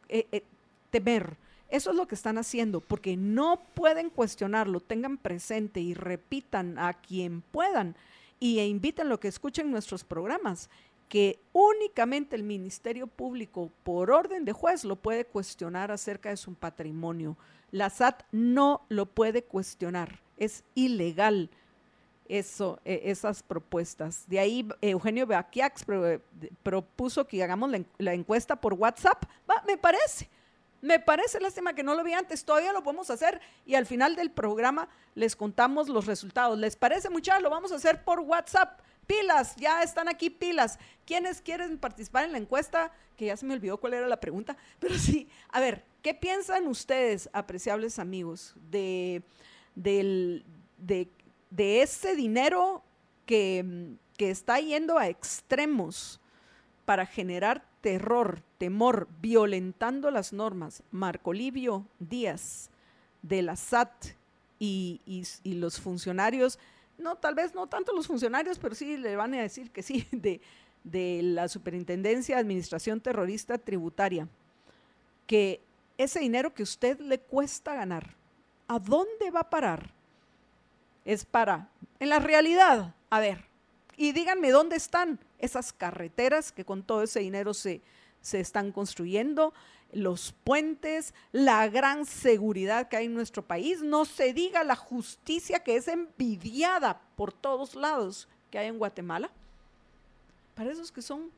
eh, eh, temer. Eso es lo que están haciendo, porque no pueden cuestionarlo, tengan presente y repitan a quien puedan y e inviten lo que escuchen nuestros programas, que únicamente el Ministerio Público, por orden de juez, lo puede cuestionar acerca de su patrimonio. La SAT no lo puede cuestionar es ilegal eso, e, esas propuestas. De ahí Eugenio Beaquiax propuso que hagamos la, encuesta por WhatsApp. me parece, me parece lástima que no lo vi antes, todavía lo podemos hacer y al final del programa les contamos los resultados. ¿Les parece mucho? Lo vamos a hacer por WhatsApp. Pilas, ya están aquí pilas. ¿Quiénes quieren participar en la encuesta? Que ya se me olvidó cuál era la pregunta, pero sí, a ver, ¿qué piensan ustedes, apreciables amigos, de del, de, ese dinero que, que está yendo a extremos para generar terror, temor, violentando las normas. Marco Livio Díaz de la SAT y, los funcionarios, no, tal vez no tanto los funcionarios, pero sí le van a decir que sí, de, de la Superintendencia de Administración Terrorista Tributaria, que ese dinero que usted le cuesta ganar, ¿a dónde va a parar? Es para, en la realidad, a ver, y díganme dónde están esas carreteras que con todo ese dinero se, se están construyendo, los puentes, la gran seguridad que hay en nuestro país, no se diga la justicia que es envidiada por todos lados que hay en Guatemala. Para esos que son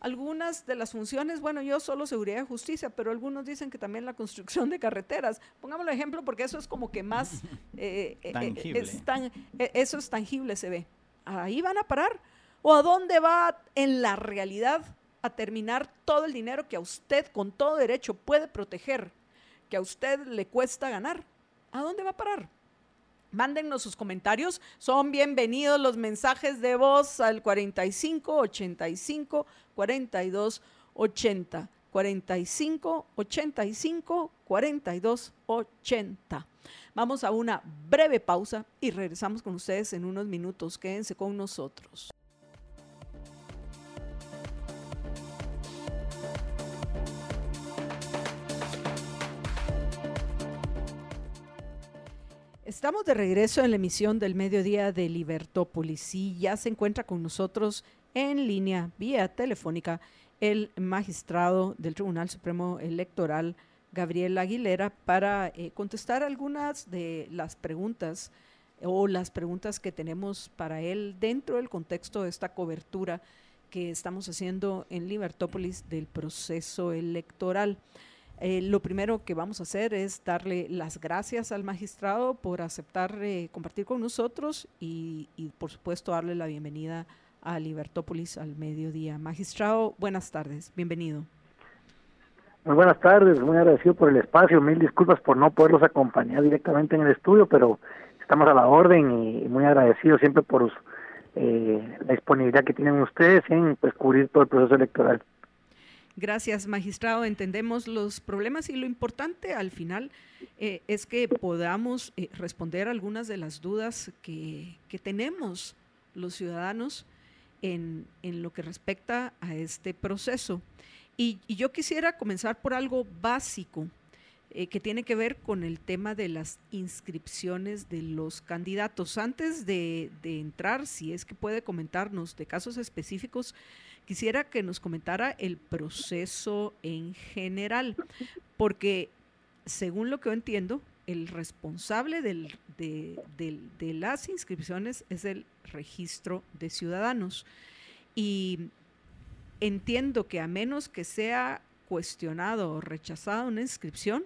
algunas de las funciones, bueno, yo solo seguridad y justicia, pero algunos dicen que también la construcción de carreteras. Pongámoslo ejemplo porque eso es como que más... Eh, eh, eh, eso es tangible, se ve. Ahí van a parar. ¿O a dónde va en la realidad a terminar todo el dinero que a usted con todo derecho puede proteger, que a usted le cuesta ganar? ¿A dónde va a parar? Mándennos sus comentarios. Son bienvenidos los mensajes de voz al 45 85 42 80. 45 85 42 80. Vamos a una breve pausa y regresamos con ustedes en unos minutos. Quédense con nosotros. Estamos de regreso en la emisión del mediodía de Libertópolis y ya se encuentra con nosotros en línea vía telefónica el magistrado del Tribunal Supremo Electoral, Gabriel Aguilera, para eh, contestar algunas de las preguntas o las preguntas que tenemos para él dentro del contexto de esta cobertura que estamos haciendo en Libertópolis del proceso electoral. Eh, lo primero que vamos a hacer es darle las gracias al magistrado por aceptar eh, compartir con nosotros y, y, por supuesto, darle la bienvenida a Libertópolis al mediodía. Magistrado, buenas tardes, bienvenido. Muy buenas tardes, muy agradecido por el espacio, mil disculpas por no poderlos acompañar directamente en el estudio, pero estamos a la orden y muy agradecido siempre por eh, la disponibilidad que tienen ustedes en pues, cubrir todo el proceso electoral. Gracias, magistrado. Entendemos los problemas y lo importante al final eh, es que podamos eh, responder algunas de las dudas que, que tenemos los ciudadanos en, en, lo que respecta a este proceso. Y, yo quisiera comenzar por algo básico eh, que tiene que ver con el tema de las inscripciones de los candidatos. Antes de, de, entrar, si es que puede comentarnos de casos específicos, quisiera que nos comentara el proceso en general, porque según lo que yo entiendo, el responsable de, las inscripciones es el registro de ciudadanos. Y entiendo que a menos que sea cuestionado o rechazado una inscripción,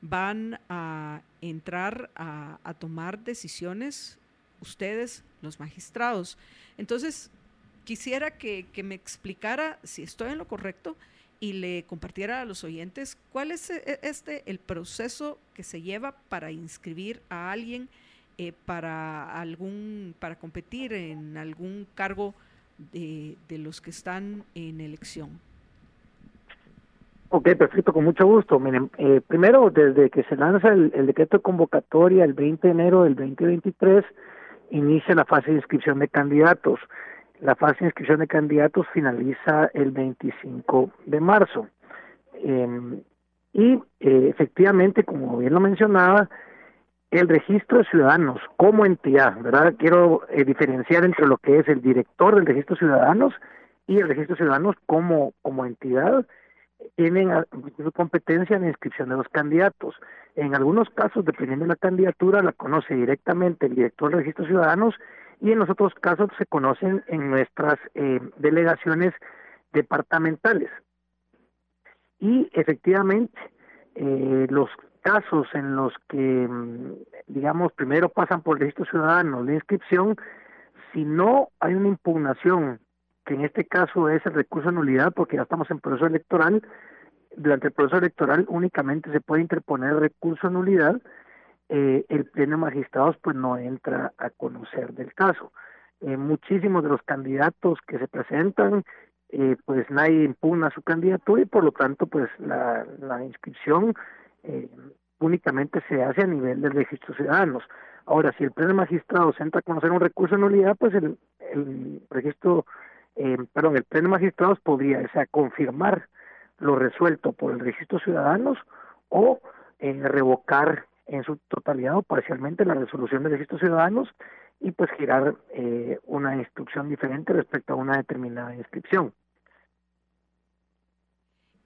van a entrar a, a, tomar decisiones ustedes, los magistrados. Entonces, quisiera que, me explicara si estoy en lo correcto y le compartiera a los oyentes cuál es e, este el proceso que se lleva para inscribir a alguien eh, para algún para competir en algún cargo de, de los que están en elección. Ok, perfecto, con mucho gusto. Miren, eh, primero, desde que se lanza el, el, decreto de convocatoria el 20 de enero del 2023, inicia la fase de inscripción de candidatos. La fase de inscripción de candidatos finaliza el 25 de marzo. Eh, y eh, efectivamente, como bien lo mencionaba, el registro de ciudadanos como entidad, ¿verdad? Quiero eh, diferenciar entre lo que es el director del registro de ciudadanos y el registro de ciudadanos como, como entidad tienen su competencia en la inscripción de los candidatos. En algunos casos, dependiendo de la candidatura, la conoce directamente el director del registro de ciudadanos y en los otros casos se conocen en nuestras eh, delegaciones departamentales. Y efectivamente, eh, los casos en los que, digamos, primero pasan por el registro ciudadano la inscripción, si no hay una impugnación, que en este caso es el recurso de nulidad, porque ya estamos en proceso electoral, durante el proceso electoral únicamente se puede interponer recurso de nulidad, eh, el pleno de magistrados pues no entra a conocer del caso. Eh, muchísimos de los candidatos que se presentan, eh, pues nadie impugna su candidatura y por lo tanto pues la, la inscripción eh, únicamente se hace a nivel del registro de ciudadanos. Ahora, si el pleno magistrado se entra a conocer un recurso de nulidad, pues el, el registro, eh, perdón, el pleno magistrados podría, o sea, confirmar lo resuelto por el registro de ciudadanos o revocar en su totalidad o parcialmente la resolución de ciudadanos y pues girar eh, una instrucción diferente respecto a una determinada inscripción.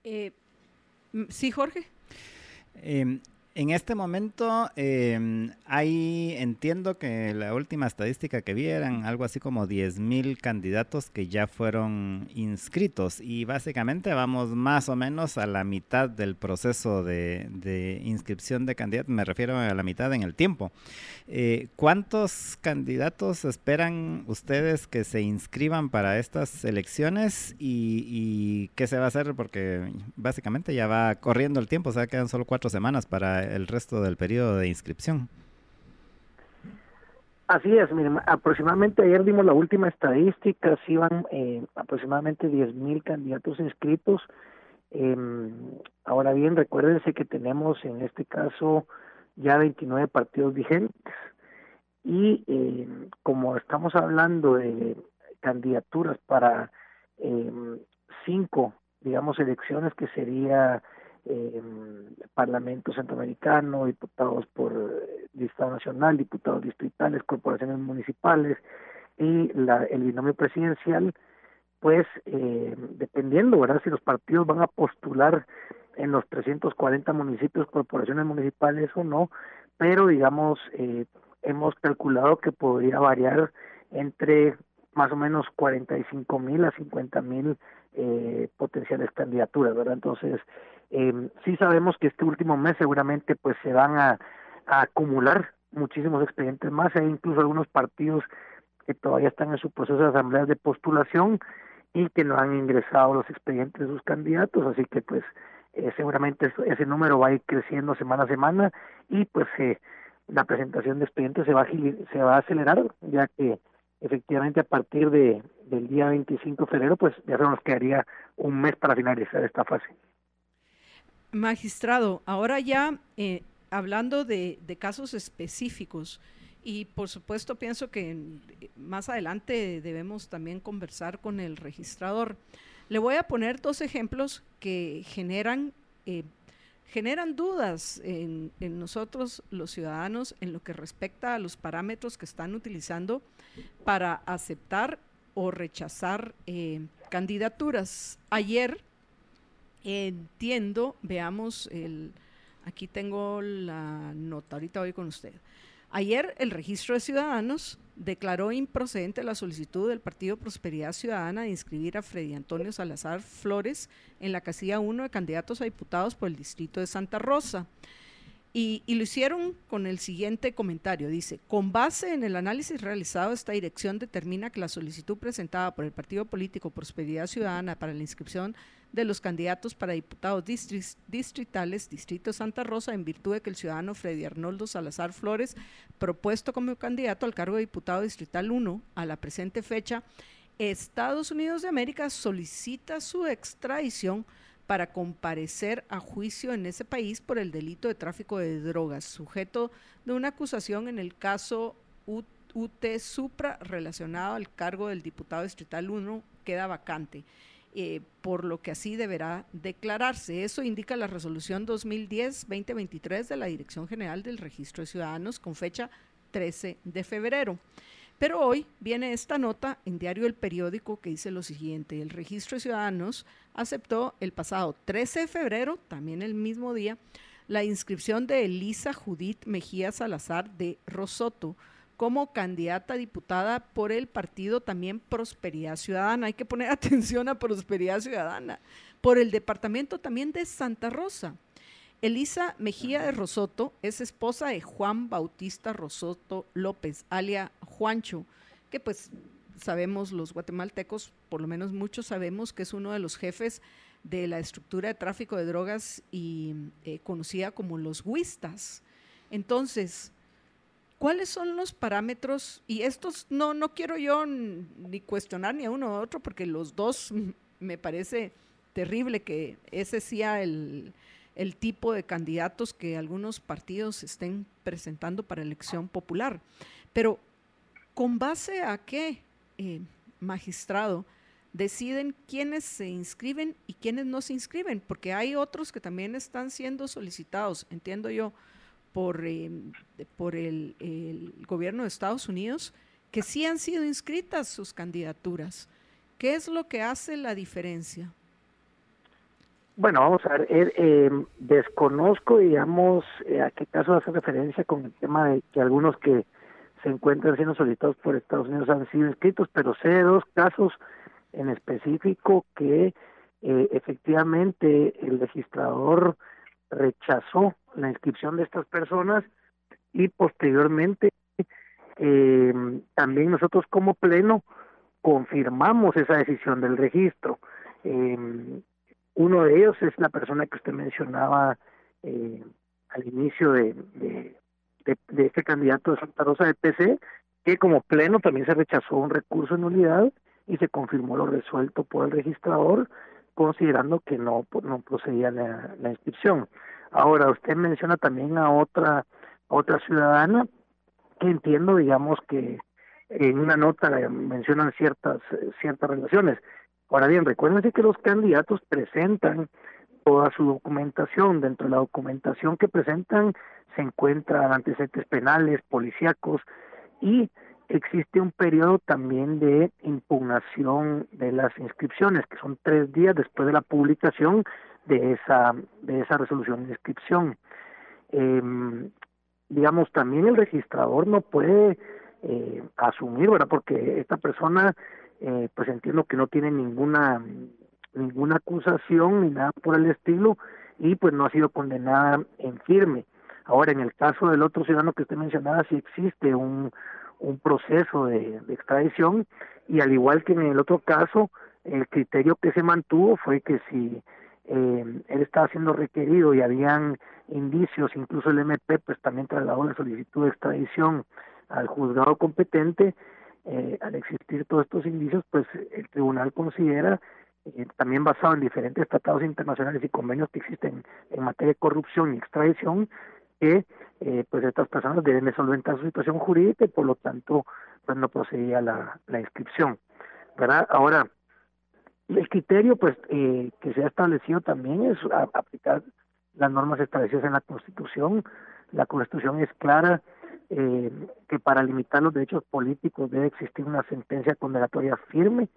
Eh, sí, Jorge. Eh, en este momento eh, hay, entiendo que la última estadística que vi eran algo así como 10 mil candidatos que ya fueron inscritos y básicamente vamos más o menos a la mitad del proceso de, de inscripción de candidatos, me refiero a la mitad en el tiempo. Eh, ¿Cuántos candidatos esperan ustedes que se inscriban para estas elecciones y, y qué se va a hacer? Porque básicamente ya va corriendo el tiempo, o sea, quedan solo cuatro semanas para el resto del periodo de inscripción. Así es, aproximadamente ayer dimos la última estadística, si iban eh, aproximadamente 10 mil candidatos inscritos. Eh, ahora bien, recuérdense que tenemos en este caso ya 29 partidos vigentes y eh, como estamos hablando de candidaturas para eh, cinco, digamos, elecciones que sería eh, Parlamento Centroamericano, diputados por Estado Nacional, diputados distritales, corporaciones municipales y la, el binomio presidencial, pues eh, dependiendo, ¿verdad? Si los partidos van a postular en los 340 municipios, corporaciones municipales o no, pero digamos, eh, hemos calculado que podría variar entre más o menos 45 mil a 50 mil eh, potenciales candidaturas, ¿verdad? Entonces, Eh, sí sabemos que este último mes seguramente pues se van a, acumular muchísimos expedientes más, hay incluso algunos partidos que todavía están en su proceso de asambleas de postulación y que no han ingresado los expedientes de sus candidatos, así que pues eh, seguramente ese número va a ir creciendo semana a semana y pues eh, la presentación de expedientes se va, a, se va a acelerar, ya que efectivamente a partir de, del día 25 de febrero, pues ya se nos quedaría un mes para finalizar esta fase. Magistrado, ahora ya eh, hablando de, casos específicos, y por supuesto pienso que más adelante debemos también conversar con el registrador. Le voy a poner dos ejemplos que generan eh, generan dudas en, nosotros los ciudadanos en lo que respecta a los parámetros que están utilizando para aceptar o rechazar eh, candidaturas. Ayer entiendo, veamos, el, aquí tengo la nota, ahorita voy con usted. Ayer el registro de ciudadanos declaró improcedente la solicitud del Partido Prosperidad Ciudadana de inscribir a Freddy Antonio Salazar Flores en la casilla 1 de candidatos a diputados por el distrito de Santa Rosa. Y, lo hicieron con el siguiente comentario. Dice, con base en el análisis realizado, esta dirección determina que la solicitud presentada por el Partido Político Prosperidad Ciudadana para la inscripción de los candidatos para diputados distritales, Distrito Santa Rosa, en virtud de que el ciudadano Freddy Arnoldo Salazar Flores, propuesto como candidato al cargo de diputado distrital 1 a la presente fecha, Estados Unidos de América solicita su extradición para comparecer a juicio en ese país por el delito de tráfico de drogas, sujeto de una acusación en el caso UT Supra relacionado al cargo del diputado distrital 1 queda vacante. Eh, por lo que así deberá declararse. Eso indica la resolución 2010-2023 de la Dirección General del Registro de Ciudadanos con fecha 13 de febrero. Pero hoy viene esta nota en Diario El Periódico que dice lo siguiente, el Registro de Ciudadanos aceptó el pasado 13 de febrero, también el mismo día, la inscripción de Elisa Judith Mejía Salazar de Rosoto como candidata diputada por el partido también Prosperidad Ciudadana. Hay que poner atención a Prosperidad Ciudadana. Por el departamento también de Santa Rosa. Elisa Mejía de Rosoto es esposa de Juan Bautista Rosoto López, alia Juancho, que pues sabemos los guatemaltecos, por lo menos muchos sabemos que es uno de los jefes de la estructura de tráfico de drogas y eh, conocida como los huistas. Entonces, ¿Cuáles son los parámetros? Y estos no, no quiero yo ni cuestionar ni a uno a otro, porque los dos me parece terrible que ese sea el, el tipo de candidatos que algunos partidos estén presentando para elección popular. Pero, ¿con base a qué, eh, magistrado, deciden quiénes se inscriben y quiénes no se inscriben? Porque hay otros que también están siendo solicitados, entiendo yo, por, eh, por el, gobierno de Estados Unidos, que sí han sido inscritas sus candidaturas. ¿Qué es lo que hace la diferencia? Bueno, vamos a ver, eh, eh, desconozco, digamos, a qué caso hace referencia con el tema de que algunos que se encuentran siendo solicitados por Estados Unidos han sido inscritos, pero sé de dos casos en específico que efectivamente el registrador rechazó la inscripción de estas personas y posteriormente eh, también nosotros como pleno confirmamos esa decisión del registro. Eh, uno de ellos es la persona que usted mencionaba eh, al inicio de, de, de, este candidato de Santa Rosa de PC, que como pleno también se rechazó un recurso en unidad y se confirmó lo resuelto por el registrador, considerando que no, no procedía la, la inscripción. Ahora, usted menciona también a otra, otra ciudadana que entiendo, digamos, que en una nota mencionan ciertas, ciertas relaciones. Ahora bien, recuérdense que los candidatos presentan toda su documentación. Dentro de la documentación que presentan se encuentran antecedentes penales, policíacos y existe un periodo también de impugnación de las inscripciones, que son tres días después de la publicación de esa, de esa resolución de inscripción. Eh, digamos, también el registrador no puede eh, asumir, ¿verdad? Porque esta persona, eh, pues entiendo que no tiene ninguna ninguna acusación ni nada por el estilo, y pues no ha sido condenada en firme. Ahora, en el caso del otro ciudadano que usted mencionaba, sí existe un, un proceso de, extradición y al igual que en el otro caso, el criterio que se mantuvo fue que si eh, él estaba siendo requerido y habían indicios, incluso el MP pues también trasladó la solicitud de extradición al juzgado competente, eh, al existir todos estos indicios, pues el tribunal considera, eh, también basado en diferentes tratados internacionales y convenios que existen en materia de corrupción y extradición, que eh, pues estas personas deben solventar su situación jurídica y por lo tanto pues no procedía la, la inscripción. ¿verdad? Ahora, el criterio pues eh, que se ha establecido también es aplicar las normas establecidas en la Constitución. La Constitución es clara eh, que para limitar los derechos políticos debe existir una sentencia condenatoria firme.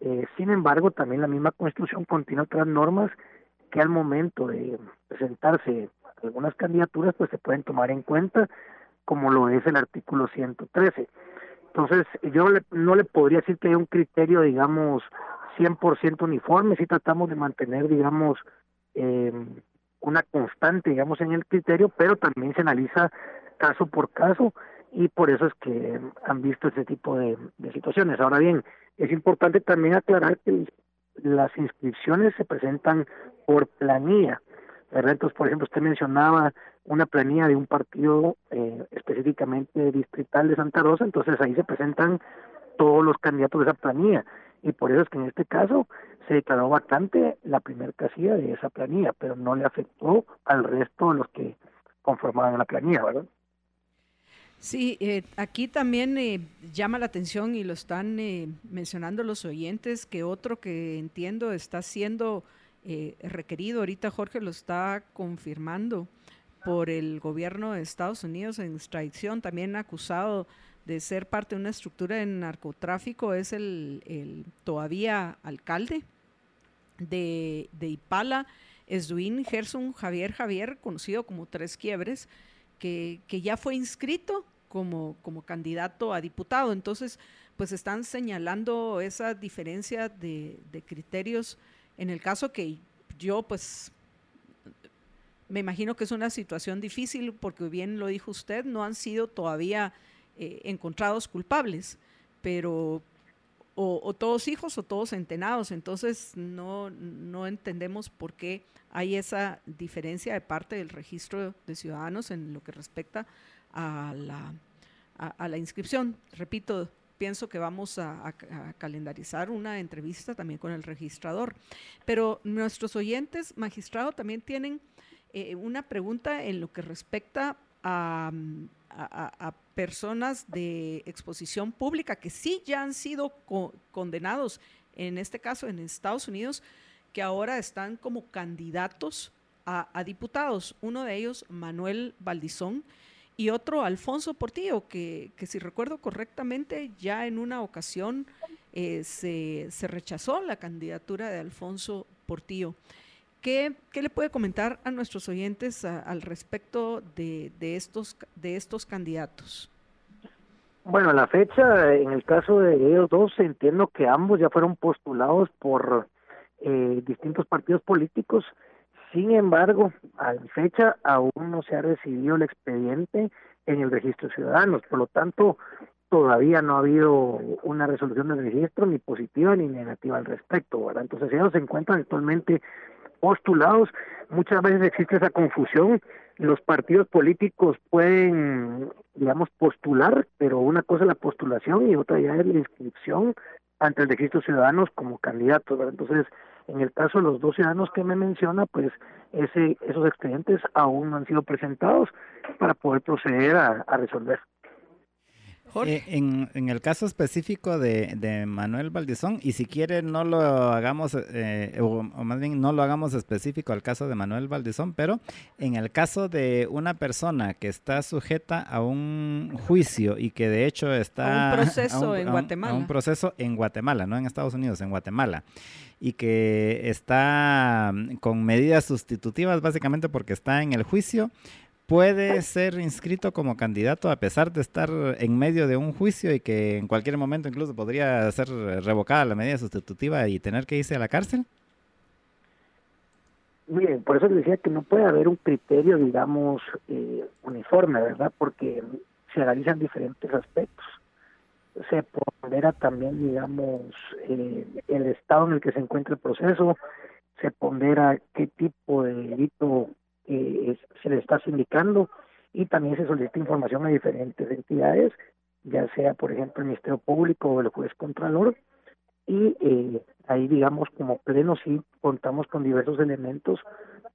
Eh, sin embargo, también la misma Constitución contiene otras normas que al momento de presentarse algunas candidaturas pues se pueden tomar en cuenta, como lo es el artículo 113. Entonces, yo no le podría decir que hay un criterio, digamos, 100% uniforme, si tratamos de mantener, digamos, eh, una constante, digamos, en el criterio, pero también se analiza caso por caso y por eso es que han visto ese tipo de, de situaciones. Ahora bien, es importante también aclarar que las inscripciones se presentan por planilla, Entonces, por ejemplo, usted mencionaba una planilla de un partido eh, específicamente distrital de Santa Rosa, entonces ahí se presentan todos los candidatos de esa planilla y por eso es que en este caso se declaró vacante la primera casilla de esa planilla, pero no le afectó al resto de los que conformaban la planilla, ¿verdad? Sí, eh, aquí también eh, llama la atención y lo están eh, mencionando los oyentes que otro que entiendo está siendo requerido, ahorita Jorge lo está confirmando por el gobierno de Estados Unidos en extradición, también acusado de ser parte de una estructura de narcotráfico, es el, todavía alcalde de, de Ipala, Esduín Gerson Javier Javier, conocido como Tres Quiebres, que, ya fue inscrito como, como candidato a diputado. Entonces, pues están señalando esa diferencia de, criterios en el caso que yo, pues, me imagino que es una situación difícil porque bien lo dijo usted, no han sido todavía eh, encontrados culpables, pero o, todos hijos o todos entenados, entonces no, no entendemos por qué hay esa diferencia de parte del registro de ciudadanos en lo que respecta a la, a, la inscripción. Repito, pienso que vamos a, calendarizar una entrevista también con el registrador. Pero nuestros oyentes, magistrado, también tienen eh, una pregunta en lo que respecta a, personas de exposición pública que sí ya han sido condenados, en este caso en Estados Unidos, que ahora están como candidatos a, diputados. Uno de ellos, Manuel Valdizón, y otro, Alfonso Portillo, que, que si recuerdo correctamente, ya en una ocasión eh, se, se, rechazó la candidatura de Alfonso Portillo. ¿Qué, qué le puede comentar a nuestros oyentes al respecto de, de, estos, de estos candidatos? Bueno, la fecha, en el caso de ellos dos, entiendo que ambos ya fueron postulados por eh, distintos partidos políticos. Sin embargo, a la fecha aún no se ha recibido el expediente en el registro de ciudadanos. Por lo tanto, todavía no ha habido una resolución del registro ni positiva ni negativa al respecto. ¿verdad? Entonces ellos se encuentran actualmente postulados. Muchas veces existe esa confusión. Los partidos políticos pueden, digamos, postular, pero una cosa es la postulación y otra ya es la inscripción ante el registro de ciudadanos como candidatos. Entonces, en el caso de los dos ciudadanos que me menciona, pues ese, esos expedientes aún no han sido presentados para poder proceder a, resolver. Eh, en, en, el caso específico de, de, Manuel Valdizón, y si quiere no lo hagamos, eh, o, más bien no lo hagamos específico al caso de Manuel Valdizón, pero en el caso de una persona que está sujeta a un juicio y que de hecho está... A un proceso en Guatemala. A un proceso en Guatemala, no en Estados Unidos, en Guatemala y que está mm, con medidas sustitutivas básicamente porque está en el juicio, puede ser inscrito como candidato a pesar de estar en medio de un juicio y que en cualquier momento incluso podría ser revocada la medida sustitutiva y tener que irse a la cárcel? Miren, por eso les decía que no puede haber un criterio, digamos, eh, uniforme, ¿verdad? Porque se analizan diferentes aspectos. Se pondera también, digamos, eh, el estado en el que se encuentra el proceso, se pondera qué tipo de delito eh, se le está sindicando y también se solicita información a diferentes entidades, ya sea, por ejemplo, el Ministerio Público o el juez Contralor, y eh, ahí, digamos, como pleno sí contamos con diversos elementos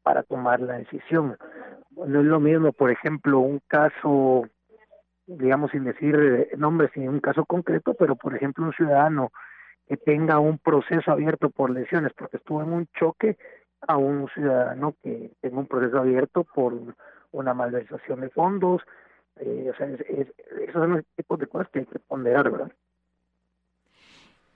para tomar la decisión. No es lo mismo, por ejemplo, un caso, digamos, sin decir eh, nombres, sin un caso concreto, pero, por ejemplo, un ciudadano que tenga un proceso abierto por lesiones porque estuvo en un choque a un ciudadano que tenga un proceso abierto por una malversación de fondos. Eh, o sea, esos son los tipos de cosas que hay que ponderar, ¿verdad?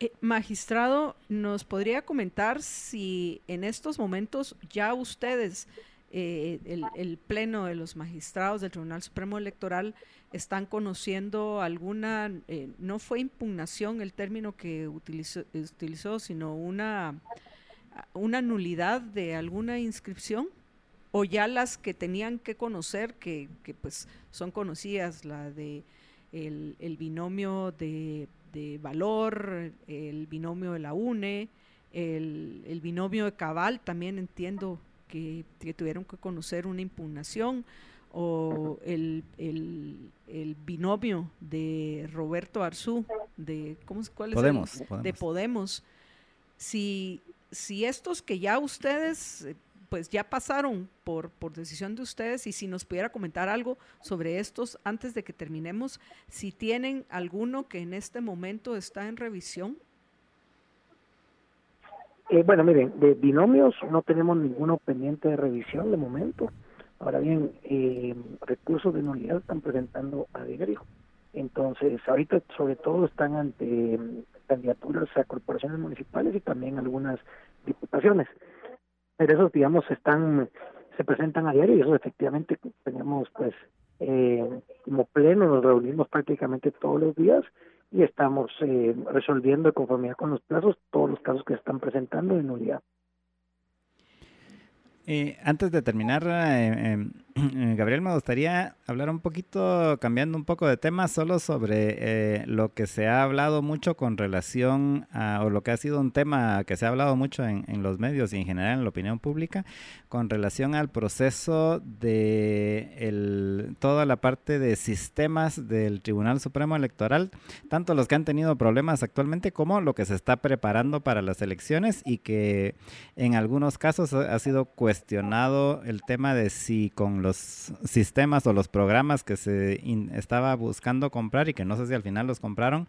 Eh, magistrado, ¿nos podría comentar si en estos momentos ya ustedes, eh, el, Pleno de los Magistrados del Tribunal Supremo Electoral, están conociendo alguna, eh, no fue impugnación el término que utilizó sino una, una nulidad de alguna inscripción? ¿O ya las que tenían que conocer, que, que pues son conocidas, la de el, el binomio de de valor, el binomio de la UNE, el, binomio de Cabal, también entiendo que, tuvieron que conocer una impugnación, o el, binomio de Roberto Arzú, de, ¿cómo, ¿cuál es Podemos, De Podemos. Si, si estos que ya ustedes pues ya pasaron por, por decisión de ustedes y si nos pudiera comentar algo sobre estos antes de que terminemos, si tienen alguno que en este momento está en revisión. Eh, bueno, miren, de binomios no tenemos ninguno pendiente de revisión de momento. Ahora bien, eh, recursos de nulidad están presentando a. Entonces, ahorita sobre todo están ante candidaturas a corporaciones municipales y también algunas diputaciones pero esos digamos están se presentan a diario y eso efectivamente tenemos pues eh, como pleno nos reunimos prácticamente todos los días y estamos eh, resolviendo de conformidad con los plazos todos los casos que se están presentando en unidad. Eh, antes de terminar, eh, em, Gabriel, me gustaría hablar un poquito, cambiando un poco de tema, solo sobre lo que se ha hablado mucho con relación a, o lo que ha sido un tema que se ha hablado mucho en, los medios y en general en la opinión pública, con relación al proceso de toda la parte de sistemas del Tribunal Supremo Electoral, tanto los que han tenido problemas actualmente como lo que se está preparando para las elecciones y que en algunos casos ha sido cuestionado el tema de si con los sistemas o los programas que se estaba buscando comprar y que no sé si al final los compraron,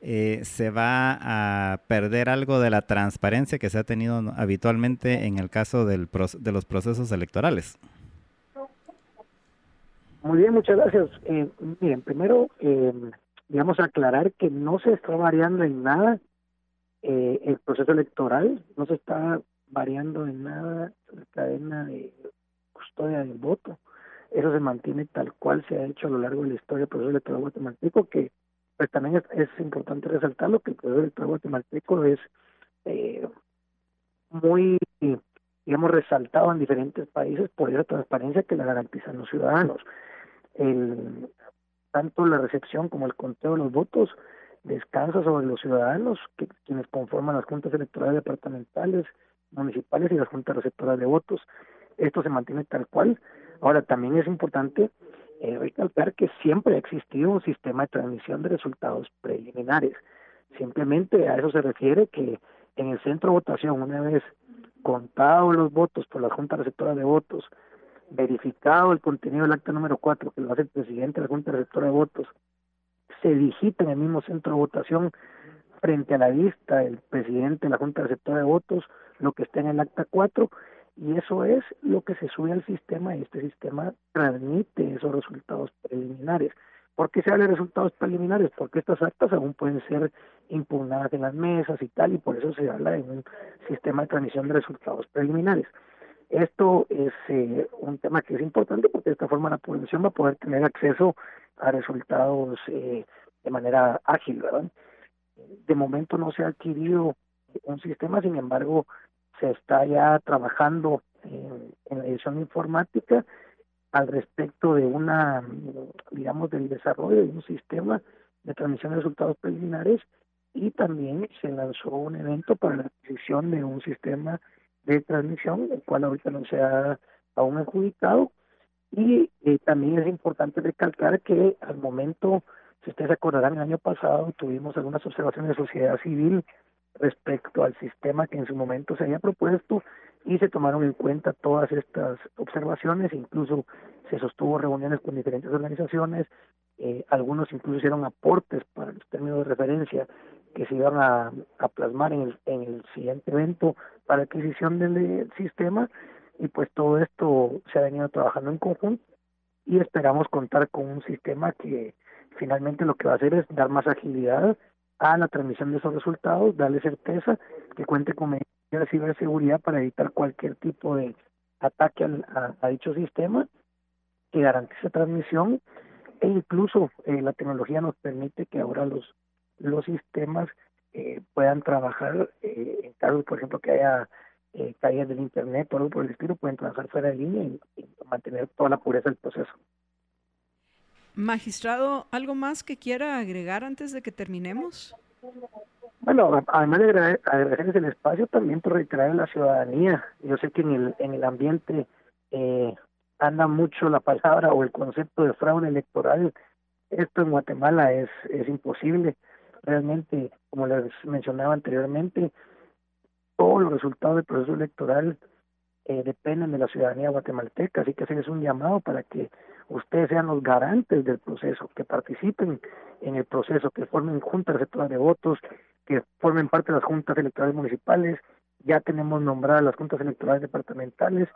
eh, se va a perder algo de la transparencia que se ha tenido habitualmente en el caso del de los procesos electorales. Muy bien, muchas gracias. Eh, miren, primero, eh, digamos, aclarar que no se está variando en nada eh, el proceso electoral, no se está variando en nada la cadena de custodia del voto. Eso se mantiene tal cual se ha hecho a lo largo de la historia del proceso electoral guatemalteco, que pues también es, es importante resaltarlo que el proceso electoral guatemalteco es eh, muy, digamos, resaltado en diferentes países por esa transparencia que la garantizan los ciudadanos. El, tanto la recepción como el conteo de los votos descansa sobre los ciudadanos, que, quienes conforman las juntas electorales departamentales, municipales y las juntas receptoras de votos. Esto se mantiene tal cual. Ahora, también es importante eh, recalcar que siempre ha existido un sistema de transmisión de resultados preliminares. Simplemente a eso se refiere que en el centro de votación, una vez contados los votos por la Junta Receptora de Votos, verificado el contenido del acta número 4, que lo hace el presidente de la Junta Receptora de Votos, se digita en el mismo centro de votación frente a la vista del presidente de la Junta Receptora de Votos lo que está en el acta 4 y eso es lo que se sube al sistema y este sistema transmite esos resultados preliminares. ¿Por qué se habla de resultados preliminares? Porque estas actas aún pueden ser impugnadas en las mesas y tal, y por eso se habla de un sistema de transmisión de resultados preliminares. Esto es eh, un tema que es importante porque de esta forma la población va a poder tener acceso a resultados eh, de manera ágil, ¿verdad? De momento no se ha adquirido un sistema, sin embargo, se está ya trabajando en la edición informática al respecto de una, digamos, del desarrollo de un sistema de transmisión de resultados preliminares y también se lanzó un evento para la adquisición de un sistema de transmisión, el cual ahorita no se ha aún adjudicado. Y eh, también es importante recalcar que al momento, si ustedes acordarán, el año pasado tuvimos algunas observaciones de sociedad civil respecto al sistema que en su momento se había propuesto y se tomaron en cuenta todas estas observaciones, incluso se sostuvo reuniones con diferentes organizaciones, eh, algunos incluso hicieron aportes para los términos de referencia que se iban a, plasmar en el, en el siguiente evento para adquisición del, sistema. Y pues todo esto se ha venido trabajando en conjunto y esperamos contar con un sistema que finalmente lo que va a hacer es dar más agilidad a la transmisión de esos resultados, darle certeza, que cuente con medidas de ciberseguridad para evitar cualquier tipo de ataque a, dicho sistema, que garantice transmisión e incluso eh, la tecnología nos permite que ahora los los sistemas eh, puedan trabajar eh, en caso, por ejemplo, que haya eh, caídas del Internet o algo por el estilo, pueden trabajar fuera de línea y, mantener toda la pureza del proceso. Magistrado, ¿algo más que quiera agregar antes de que terminemos? Bueno, además de agradecerles el espacio, también por reiterar a la ciudadanía. Yo sé que en el, en el ambiente eh, anda mucho la palabra o el concepto de fraude electoral. Esto en Guatemala es, es imposible realmente, como les mencionaba anteriormente, todos los resultados del proceso electoral eh, dependen de la ciudadanía guatemalteca, así que es un llamado para que ustedes sean los garantes del proceso, que participen en el proceso, que formen juntas receptoras de votos, que formen parte de las juntas electorales municipales, ya tenemos nombradas las juntas electorales departamentales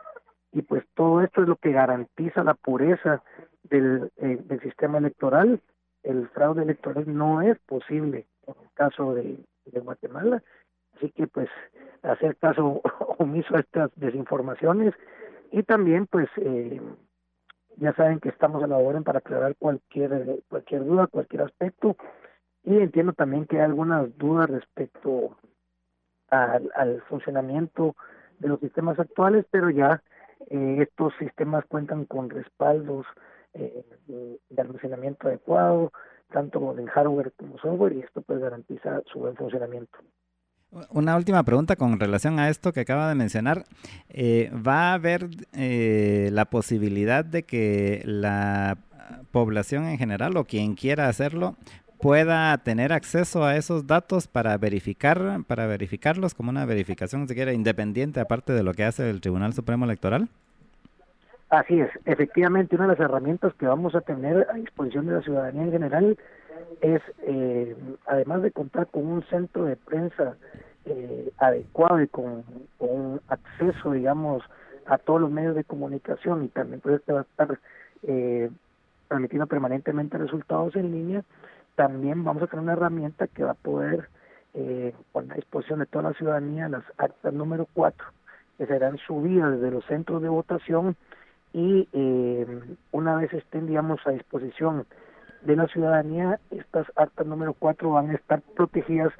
y pues todo esto es lo que garantiza la pureza del, eh, del sistema electoral el fraude electoral no es posible en el caso de, Guatemala. Así que pues hacer caso omiso a estas desinformaciones y también pues eh, ya saben que estamos a la orden para aclarar cualquier cualquier duda, cualquier aspecto y entiendo también que hay algunas dudas respecto al, al funcionamiento de los sistemas actuales, pero ya eh, estos sistemas cuentan con respaldos eh, de almacenamiento adecuado, tanto en hardware como software, y esto pues garantiza su buen funcionamiento. Una última pregunta con relación a esto que acaba de mencionar. Eh, ¿Va a haber eh, la posibilidad de que la población en general o quien quiera hacerlo pueda tener acceso a esos datos para verificar, para verificarlos como una verificación siquiera independiente aparte de lo que hace el Tribunal Supremo Electoral? Así es, efectivamente una de las herramientas que vamos a tener a disposición de la ciudadanía en general es, eh, además de contar con un centro de prensa eh, adecuado y con, acceso, digamos, a todos los medios de comunicación y también puede estar eh, transmitiendo permanentemente resultados en línea, también vamos a tener una herramienta que va a poder eh, poner a disposición de toda la ciudadanía las actas número 4, que serán subidas desde los centros de votación y eh, una vez estén, digamos, a disposición de la ciudadanía, estas actas número 4 van a estar protegidas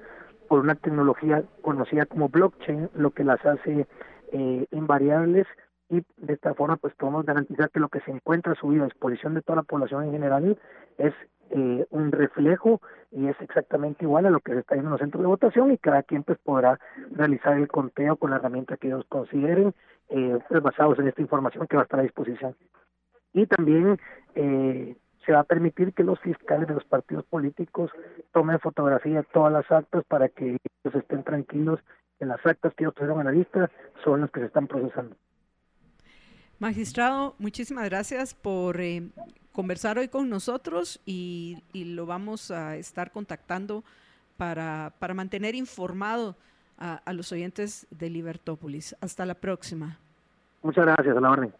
por una tecnología conocida como blockchain, lo que las hace eh, invariables y de esta forma pues podemos garantizar que lo que se encuentra subido a disposición de toda la población en general es eh, un reflejo y es exactamente igual a lo que se está viendo en los centros de votación y cada quien pues podrá realizar el conteo con la herramienta que ellos consideren eh, pues basados en esta información que va a estar a disposición. Y también eh, se va a permitir que los fiscales de los partidos políticos tomen fotografía de todas las actas para que ellos estén tranquilos en las actas que ellos tuvieron en la lista son las que se están procesando. Magistrado, muchísimas gracias por eh, conversar hoy con nosotros y, lo vamos a estar contactando para, para mantener informado a, los oyentes de Libertópolis. Hasta la próxima. Muchas gracias, a la orden.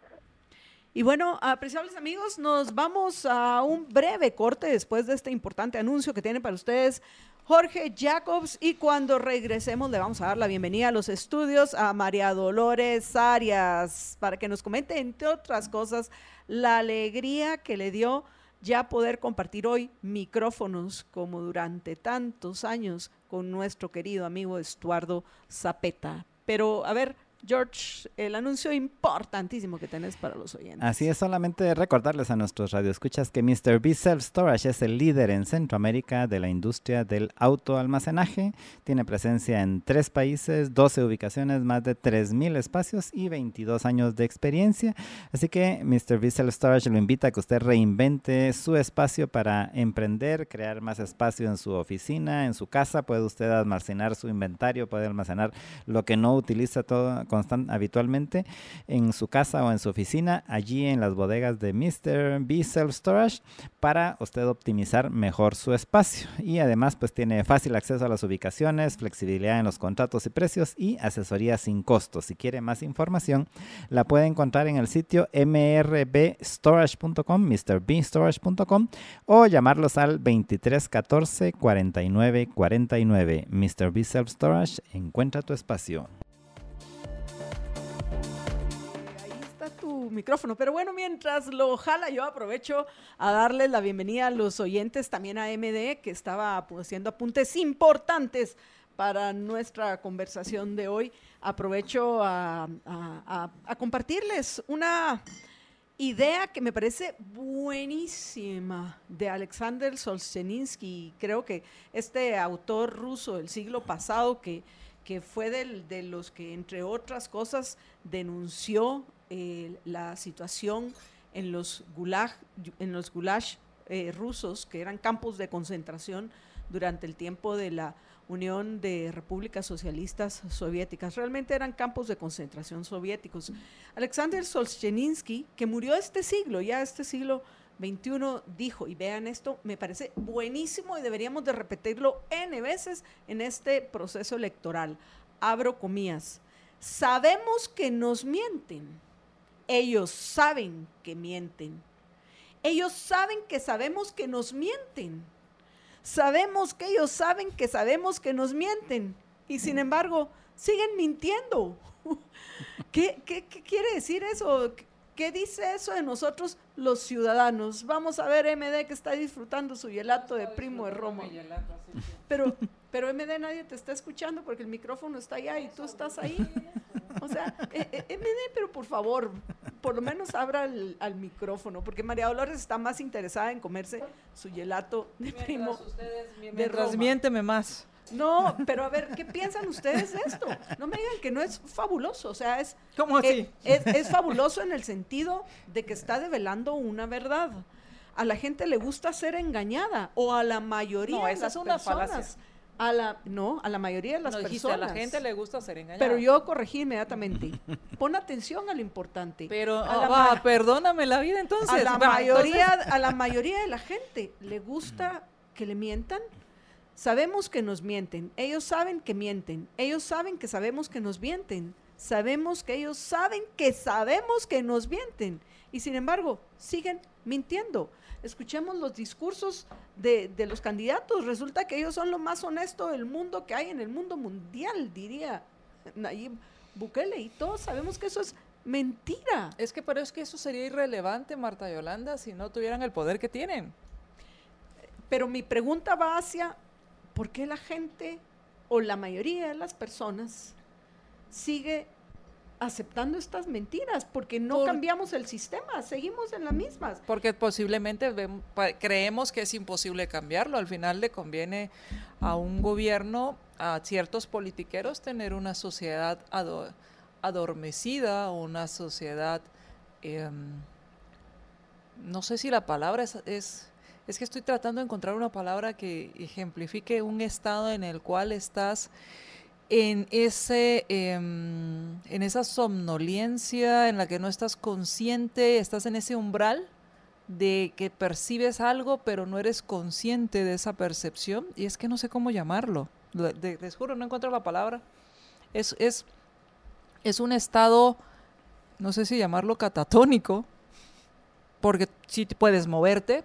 Y bueno, apreciables amigos, nos vamos a un breve corte después de este importante anuncio que tiene para ustedes Jorge Jacobs y cuando regresemos le vamos a dar la bienvenida a los estudios a María Dolores Arias para que nos comente, entre otras cosas, la alegría que le dio ya poder compartir hoy micrófonos como durante tantos años con nuestro querido amigo Estuardo Zapeta. Pero a ver, George, el anuncio importantísimo que tenés para los oyentes. Así es, solamente recordarles a nuestros radioescuchas que Mr. B Self Storage es el líder en Centroamérica de la industria del autoalmacenaje. Tiene presencia en tres países, 12 ubicaciones, más de 3.000 espacios y 22 años de experiencia. Así que Mr. B Self Storage lo invita a que usted reinvente su espacio para emprender, crear más espacio en su oficina, en su casa. Puede usted almacenar su inventario, puede almacenar lo que no utiliza todo constant, habitualmente en su casa o en su oficina, allí en las bodegas de Mr. B Self Storage, para usted optimizar mejor su espacio. Y además, pues tiene fácil acceso a las ubicaciones, flexibilidad en los contratos y precios y asesoría sin costo. Si quiere más información, la puede encontrar en el sitio mrbstorage.com, mrbstorage.com o llamarlos al 2314 49 49. Mr. B Self Storage, encuentra tu espacio. Micrófono. Pero bueno, mientras lo jala, yo aprovecho a darles la bienvenida a los oyentes, también a MD, que estaba haciendo apuntes importantes para nuestra conversación de hoy. Aprovecho a, compartirles una idea que me parece buenísima de Alexander Solzhenitsyn. Creo que este autor ruso del siglo pasado que, que fue de los que, entre otras cosas, denunció eh, la situación en los gulag, en los gulags eh, rusos, que eran campos de concentración durante el tiempo de la Unión de Repúblicas Socialistas Soviéticas. Realmente eran campos de concentración soviéticos. Alexander Solzhenitsyn, que murió este siglo, ya este siglo XXI, dijo, y vean esto, me parece buenísimo y deberíamos de repetirlo N veces en este proceso electoral. Abro comillas. Sabemos que nos mienten ellos saben que mienten. Ellos saben que sabemos que nos mienten. Sabemos que ellos saben que sabemos que nos mienten. Y sin embargo, siguen mintiendo. ¿Qué, quiere decir eso? ¿Qué dice eso de nosotros los ciudadanos? Vamos a ver MD que está disfrutando su gelato de primo de Roma. Pero, pero MD nadie te está escuchando porque el micrófono está allá y tú estás ahí. O sea, eh, eh, MD, pero por favor, por lo menos abra el, al micrófono, porque María Dolores está más interesada en comerse su gelato de primo. mientras miénteme más. No, pero a ver, ¿qué piensan ustedes de esto? No me digan que no es fabuloso, o sea, es... ¿Cómo así? Es, es, fabuloso en el sentido de que está develando una verdad. A la gente le gusta ser engañada, o a la mayoría de las personas. A la, no, a la mayoría de las personas. a la gente le gusta ser engañada. Pero yo corregí inmediatamente. Pon atención a lo importante. Pero, ah, perdóname la vida entonces. A la, mayoría, a la mayoría de la gente le gusta que le mientan. Sabemos que nos mienten. Ellos saben que mienten. Ellos saben que sabemos que nos mienten. Sabemos que ellos saben que sabemos que nos mienten. Y sin embargo, siguen mintiendo escuchemos los discursos de, los candidatos. Resulta que ellos son lo más honesto del mundo que hay en el mundo mundial, diría Nayib Bukele. Y todos sabemos que eso es mentira. Es que pero es que eso sería irrelevante, Marta Yolanda, si no tuvieran el poder que tienen. Pero mi pregunta va hacia, ¿por qué la gente o la mayoría de las personas sigue aceptando estas mentiras, porque no cambiamos el sistema, seguimos en las mismas. Porque posiblemente creemos que es imposible cambiarlo, al final le conviene a un gobierno, a ciertos politiqueros, tener una sociedad adormecida, una sociedad, em, no sé si la palabra es, es, es que estoy tratando de encontrar una palabra que ejemplifique un estado en el cual estás en, ese, em, en esa somnolencia en la que no estás consciente, estás en ese umbral de que percibes algo pero no eres consciente de esa percepción y es que no sé cómo llamarlo, les juro, no encuentro la palabra. Es, es, es un estado, no sé si llamarlo catatónico, porque sí puedes moverte,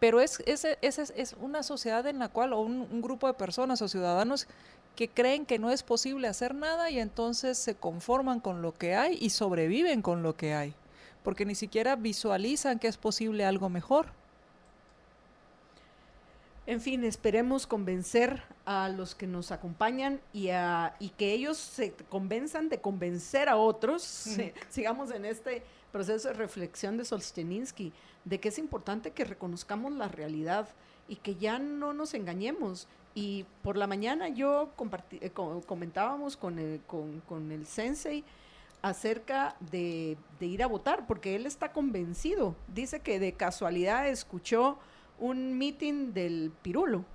pero es, es, es, es, una sociedad en la cual, o un grupo de personas o ciudadanos que creen que no es posible hacer nada y entonces se conforman con lo que hay y sobreviven con lo que hay, porque ni siquiera visualizan que es posible algo mejor. En fin, esperemos convencer a los que nos acompañan y, a, y que ellos se convenzan de convencer a otros. Sigamos en este proceso de reflexión de Solzhenitsky, de que es importante que reconozcamos la realidad y que ya no nos engañemos. Y por la mañana yo compartí, eh, comentábamos con el, con, con el sensei acerca de, ir a votar, porque él está convencido. Dice que de casualidad escuchó un meeting del Pirulo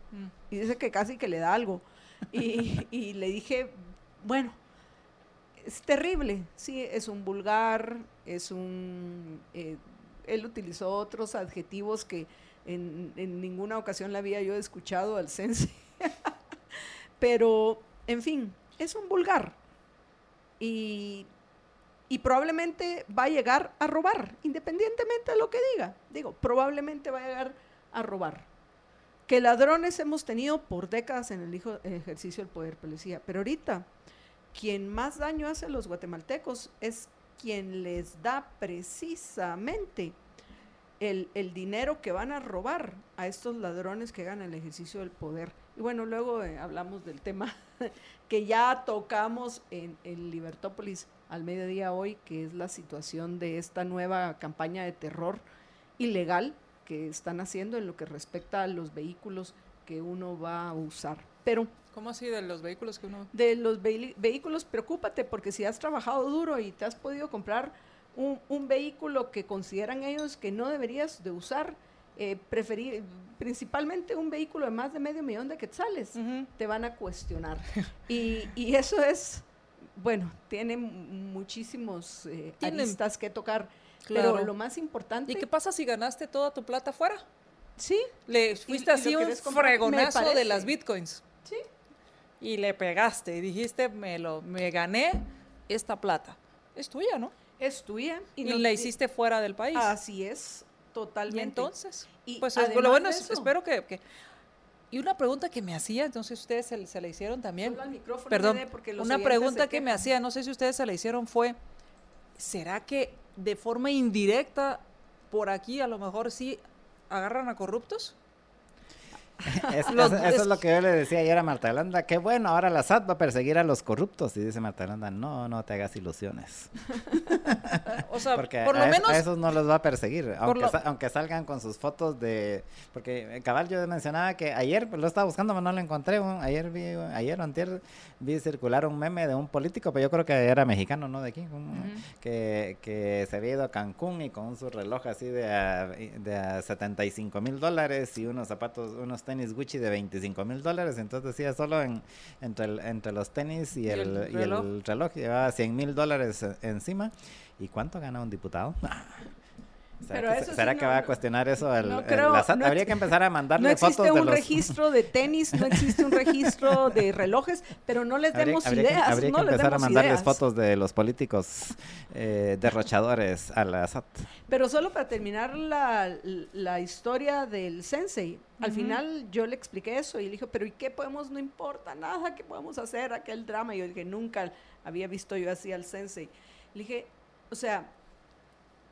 y dice que casi que le da algo. Y, le dije, bueno, es terrible, sí, es un vulgar, es un... Eh, él utilizó otros adjetivos que en, en, ninguna ocasión le había yo escuchado al sense. Pero, en fin, es un vulgar. Y, y probablemente va a llegar a robar, independientemente de lo que diga. Digo, probablemente va a llegar a robar. Que ladrones hemos tenido por décadas en el ejercicio del poder policía, pero ahorita quien más daño hace a los guatemaltecos es quien les da precisamente el, dinero que van a robar a estos ladrones que ganan el ejercicio del poder. Y bueno, luego eh, hablamos del tema que ya tocamos en, en Libertópolis al mediodía hoy, que es la situación de esta nueva campaña de terror ilegal que están haciendo en lo que respecta a los vehículos que uno va a usar. Pero ¿Cómo así de los vehículos que uno...? De los vehículos, preocúpate, porque si has trabajado duro y te has podido comprar un, vehículo que consideran ellos que no deberías de usar, eh, preferir, principalmente un vehículo de más de medio millón de quetzales, te van a cuestionar. y, y, eso es, bueno, tiene muchísimos eh, aristas que tocar, pero lo más importante... ¿Y qué pasa si ganaste toda tu plata fuera? Sí. Le fuiste así un fregonazo de las bitcoins. Sí y le pegaste y dijiste, me, lo, me gané esta plata. Es tuya, ¿no? Es tuya. Y, la hiciste fuera del país. Así es, totalmente. ¿Y entonces, y pues lo bueno, espero que, Y una pregunta que me hacía, entonces ustedes se, se la hicieron también. Perdón, una pregunta que me hacía, no sé si ustedes se la hicieron fue, ¿será que de forma indirecta por aquí a lo mejor sí agarran a corruptos? eso, es lo que yo le decía ayer a Marta Yolanda. Qué bueno, ahora la SAT va a perseguir a los corruptos. Y dice Marta Yolanda, no, no te hagas ilusiones. o sea, porque por lo a, menos... a, esos no los va a perseguir. Aunque, aunque salgan con sus fotos de... Porque cabal yo mencionaba que ayer, pues, lo estaba buscando, pero no lo encontré. ayer vi, ayer o antier, vi circular un meme de un político, pero yo creo que era mexicano, ¿no? De aquí. que, que se había ido a Cancún y con su reloj así de a, de a 75 mil dólares y unos zapatos, unos tenis Gucci de 25 mil dólares, entonces decía solo en, entre, entre los tenis y, el, y el reloj llevaba 100 mil dólares encima. ¿Y cuánto gana un diputado? ¿Será, que, va a cuestionar eso el, Habría que empezar a mandarle fotos de No existe un registro de tenis, no existe un registro de relojes, pero no les demos ideas. habría que empezar a mandarles fotos de los políticos eh, derrochadores a la SAT. Pero solo para terminar la, la historia del sensei, al final yo le expliqué eso y le dije, pero ¿y qué podemos? No importa nada, ¿qué podemos hacer? Aquel drama. Y yo dije, nunca había visto yo así al sensei. Le dije, o sea,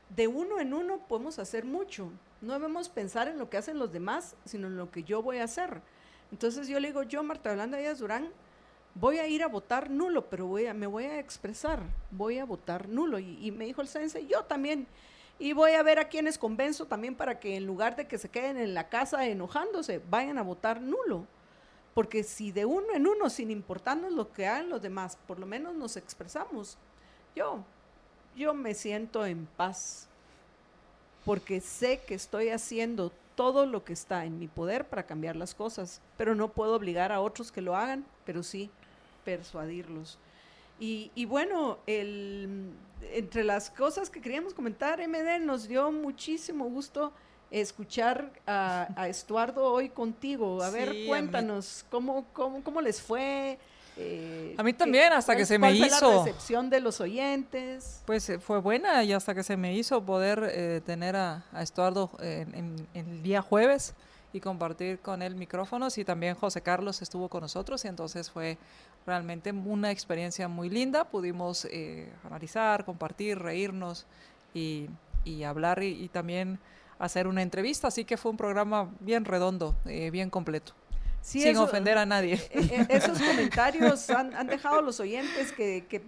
de uno en uno podemos hacer mucho. No debemos pensar en lo que hacen los demás, sino en lo que yo voy a hacer. Entonces yo le digo, yo, Marta Yolanda Díaz Durán, voy a ir a votar nulo, pero voy a, me voy a expresar, voy a votar nulo. Y, me dijo el sense, yo también. Y voy a ver a quienes convenzo también para que en lugar de que se queden en la casa enojándose, vayan a votar nulo. Porque si de uno en uno, sin importarnos lo que hagan los demás, por lo menos nos expresamos. Yo, yo me siento en paz porque sé que estoy haciendo todo lo que está en mi poder para cambiar las cosas, pero no puedo obligar a otros que lo hagan, pero sí persuadirlos. Y, bueno, el, entre las cosas que queríamos comentar, MD nos dio muchísimo gusto escuchar a, Estuardo hoy contigo. A ver, cuéntanos, ¿cómo, cómo, ¿cómo les fue? Eh, a mí también, hasta que se me hizo. la recepción de los oyentes? Pues eh, fue buena y hasta que se me hizo poder eh, tener a, Estuardo en, el día jueves y compartir con él micrófonos y también José Carlos estuvo con nosotros y entonces fue realmente una experiencia muy linda. Pudimos analizar, compartir, reírnos y, hablar y, también hacer una entrevista, así que fue un programa bien redondo, eh, bien completo. Sí, sin eso- ofender a nadie. e- e- esos comentarios han, han dejado los oyentes que, que,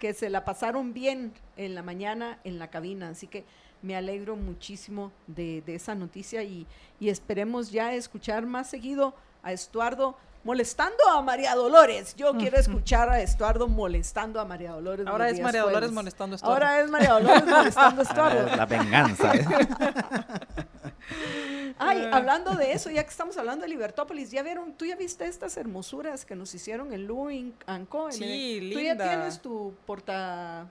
que se la pasaron bien en la mañana en la cabina, así que me alegro muchísimo de, de esa noticia y, y esperemos ya escuchar más seguido a Estuardo molestando a María Dolores. Yo quiero escuchar a Estuardo molestando a María Dolores. Ahora es María Dolores jueves. molestando a Estuardo. Ahora es María Dolores molestando a Estuardo. La venganza. Ay, hablando de eso, ya que estamos hablando de Libertópolis, ¿ya vieron? ¿Tú ya viste estas hermosuras que nos hicieron en Louis Co? Sí, ¿Tú ya tienes tu porta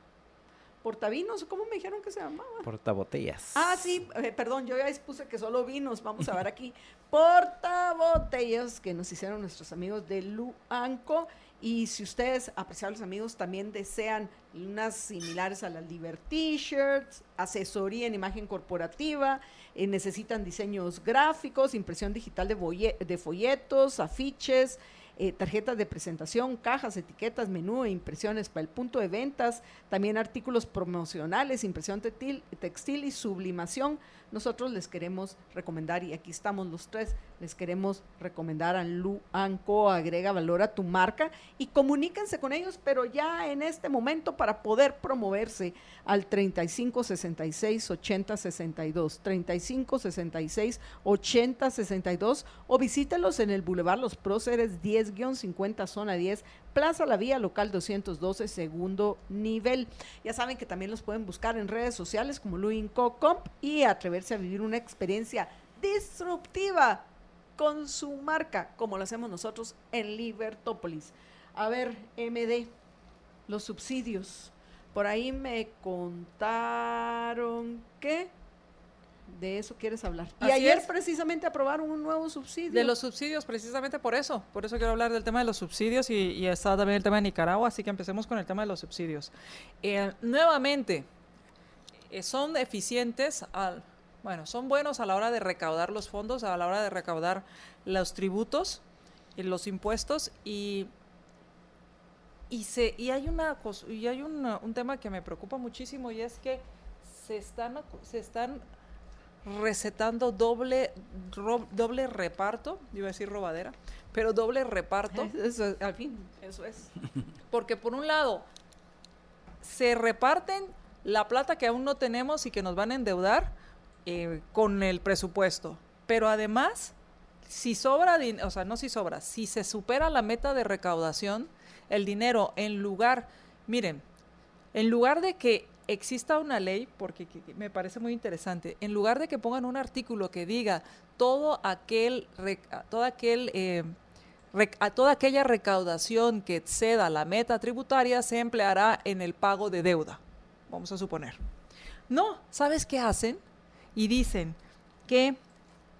portavinos? ¿Cómo me dijeron que se llamaba? Portabotellas. Ah, sí, eh, perdón, yo ya puse que solo vinos. Vamos a ver aquí. Portabotellas que nos hicieron nuestros amigos de Luanco. Y si ustedes, apreciables amigos, también desean unas similares a las Liber T-shirts, asesoría en imagen corporativa, eh, necesitan diseños gráficos, impresión digital de, folletos, afiches, eh, tarjetas de presentación, cajas, etiquetas, menú e impresiones para el punto de ventas, también artículos promocionales, impresión textil y sublimación. Nosotros les queremos recomendar, y aquí estamos los tres, les queremos recomendar a Luanco, agrega valor a tu marca y comuníquense con ellos, pero ya en este momento para poder promoverse al 35 66 80 62, 35 66 80 62 o visítelos en el Boulevard Los Próceres 10-50 zona 10, Plaza La Vía Local 212, segundo nivel. Ya saben que también los pueden buscar en redes sociales como Luinco Comp y atreverse a vivir una experiencia disruptiva con su marca, como lo hacemos nosotros en Libertópolis. A ver, MD, los subsidios. Por ahí me contaron que de eso quieres hablar. Y ayer es. precisamente aprobaron un nuevo subsidio. De los subsidios, precisamente por eso. Por eso quiero hablar del tema de los subsidios y, y está también el tema de Nicaragua, así que empecemos con el tema de los subsidios. Eh, nuevamente, eh, son eficientes, al, bueno, son buenos a la hora de recaudar los fondos, a la hora de recaudar los tributos, y los impuestos y y se y hay una y hay una- un tema que me preocupa muchísimo y es que se están se están recetando doble ro- doble reparto, iba a decir robadera, pero doble reparto. Eso, es- al fin, eso es. Porque por un lado, se reparten la plata que aún no tenemos y que nos van a endeudar eh, con el presupuesto. Pero además, si sobra, o sea, no si sobra, si se supera la meta de recaudación, el dinero en lugar, miren, en lugar de que exista una ley, porque que- que me parece muy interesante, en lugar de que pongan un artículo que diga todo aquel, eh, a toda aquella recaudación que exceda la meta tributaria se empleará en el pago de deuda, vamos a suponer. No, ¿sabes qué hacen? Y dicen que,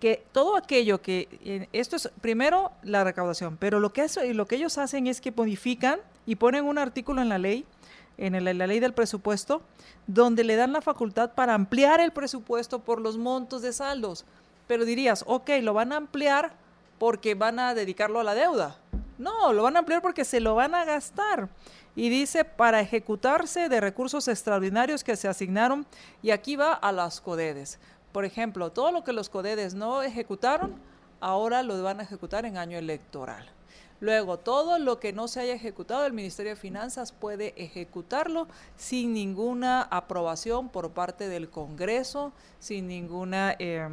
que todo aquello que, eh, esto es primero la recaudación, pero lo que, lo que ellos hacen es que modifican y ponen un artículo en la ley, en la ley del presupuesto, donde le dan la facultad para ampliar el presupuesto por los montos de saldos. Pero dirías, ok, lo van a ampliar porque van a dedicarlo a la deuda. No, lo van a ampliar porque se lo van a gastar. Y dice, para ejecutarse de recursos extraordinarios que se asignaron, y aquí va a las CODEDES. Por ejemplo, todo lo que los CODEDES no ejecutaron, ahora lo van a ejecutar en año electoral. Luego, todo lo que no se haya ejecutado, el Ministerio de Finanzas puede ejecutarlo sin ninguna aprobación por parte del Congreso, sin ninguna, eh,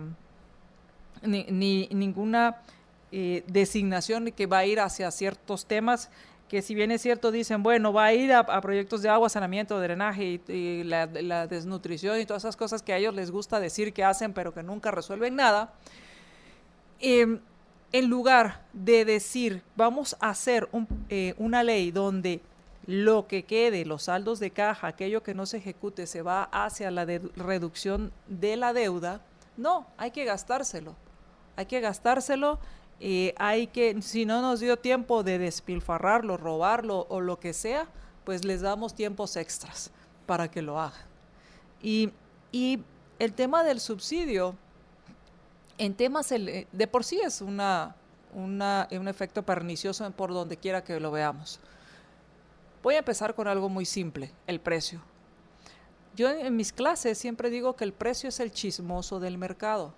ni, ni- ninguna eh, designación que va a ir hacia ciertos temas que si bien es cierto dicen, bueno, va a ir a, proyectos de agua, saneamiento, drenaje y, la desnutrición y todas esas cosas que a ellos les gusta decir que hacen pero que nunca resuelven nada, em, en lugar de decir, vamos a hacer eh, una ley donde lo que quede, los saldos de caja, aquello que no se ejecute, se va hacia la reducción de la deuda, no, hay que gastárselo. Hay que gastárselo, eh, hay que, si no nos dio tiempo de despilfarrarlo, robarlo o lo que sea, pues les damos tiempos extras para que lo hagan. Y, y el tema del subsidio, en temas, ele- de por sí es un efecto pernicioso por donde quiera que lo veamos. Voy a empezar con algo muy simple, el precio. Yo en, en mis clases siempre digo que el precio es el chismoso del mercado.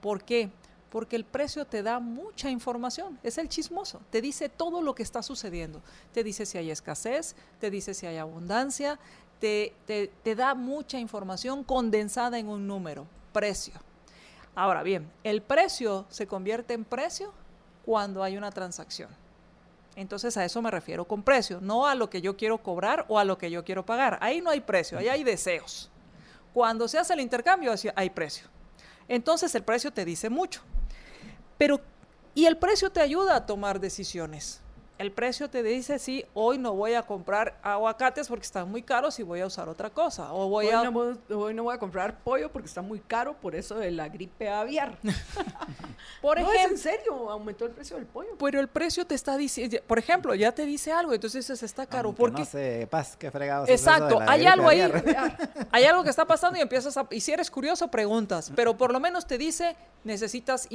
¿Por qué? Porque el precio te da mucha información, es el chismoso, te dice todo lo que está sucediendo, te dice si hay escasez, te dice si hay abundancia, te, te- te da mucha información condensada en un número, precio. Ahora bien, el precio se convierte en precio cuando hay una transacción. Entonces a eso me refiero con precio, no a lo que yo quiero cobrar o a lo que yo quiero pagar. Ahí no hay precio, ahí hay deseos. Cuando se hace el intercambio, hay precio. Entonces el precio te dice mucho. Pero, y el precio te ayuda a tomar decisiones. El precio te dice, sí, hoy no voy a comprar aguacates porque están muy caros y voy a usar otra cosa. O voy Hoy a... no, voy, hoy no voy a comprar pollo porque está muy caro por eso de la gripe aviar. Por no, es ejemplo, en serio, aumentó el precio del pollo. pero el precio te está diciendo, por ejemplo, ya te dice algo, entonces dices, está caro. Aunque ¿Por no qué? fregados Exacto, hay algo ahí, hay algo que está pasando y empiezas a, y si eres curioso preguntas, pero por lo menos te dice necesitas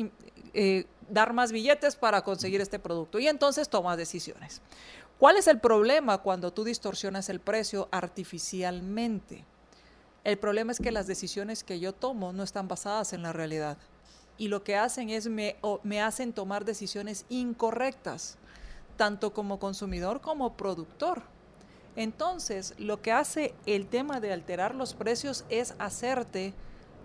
eh, dar más billetes para conseguir este producto y entonces tomas decisiones. ¿Cuál es el problema cuando tú distorsionas el precio artificialmente? El problema es que las decisiones que yo tomo no están basadas en la realidad y lo que hacen es me, me hacen tomar decisiones incorrectas, tanto como consumidor como productor. Entonces, lo que hace el tema de alterar los precios es hacerte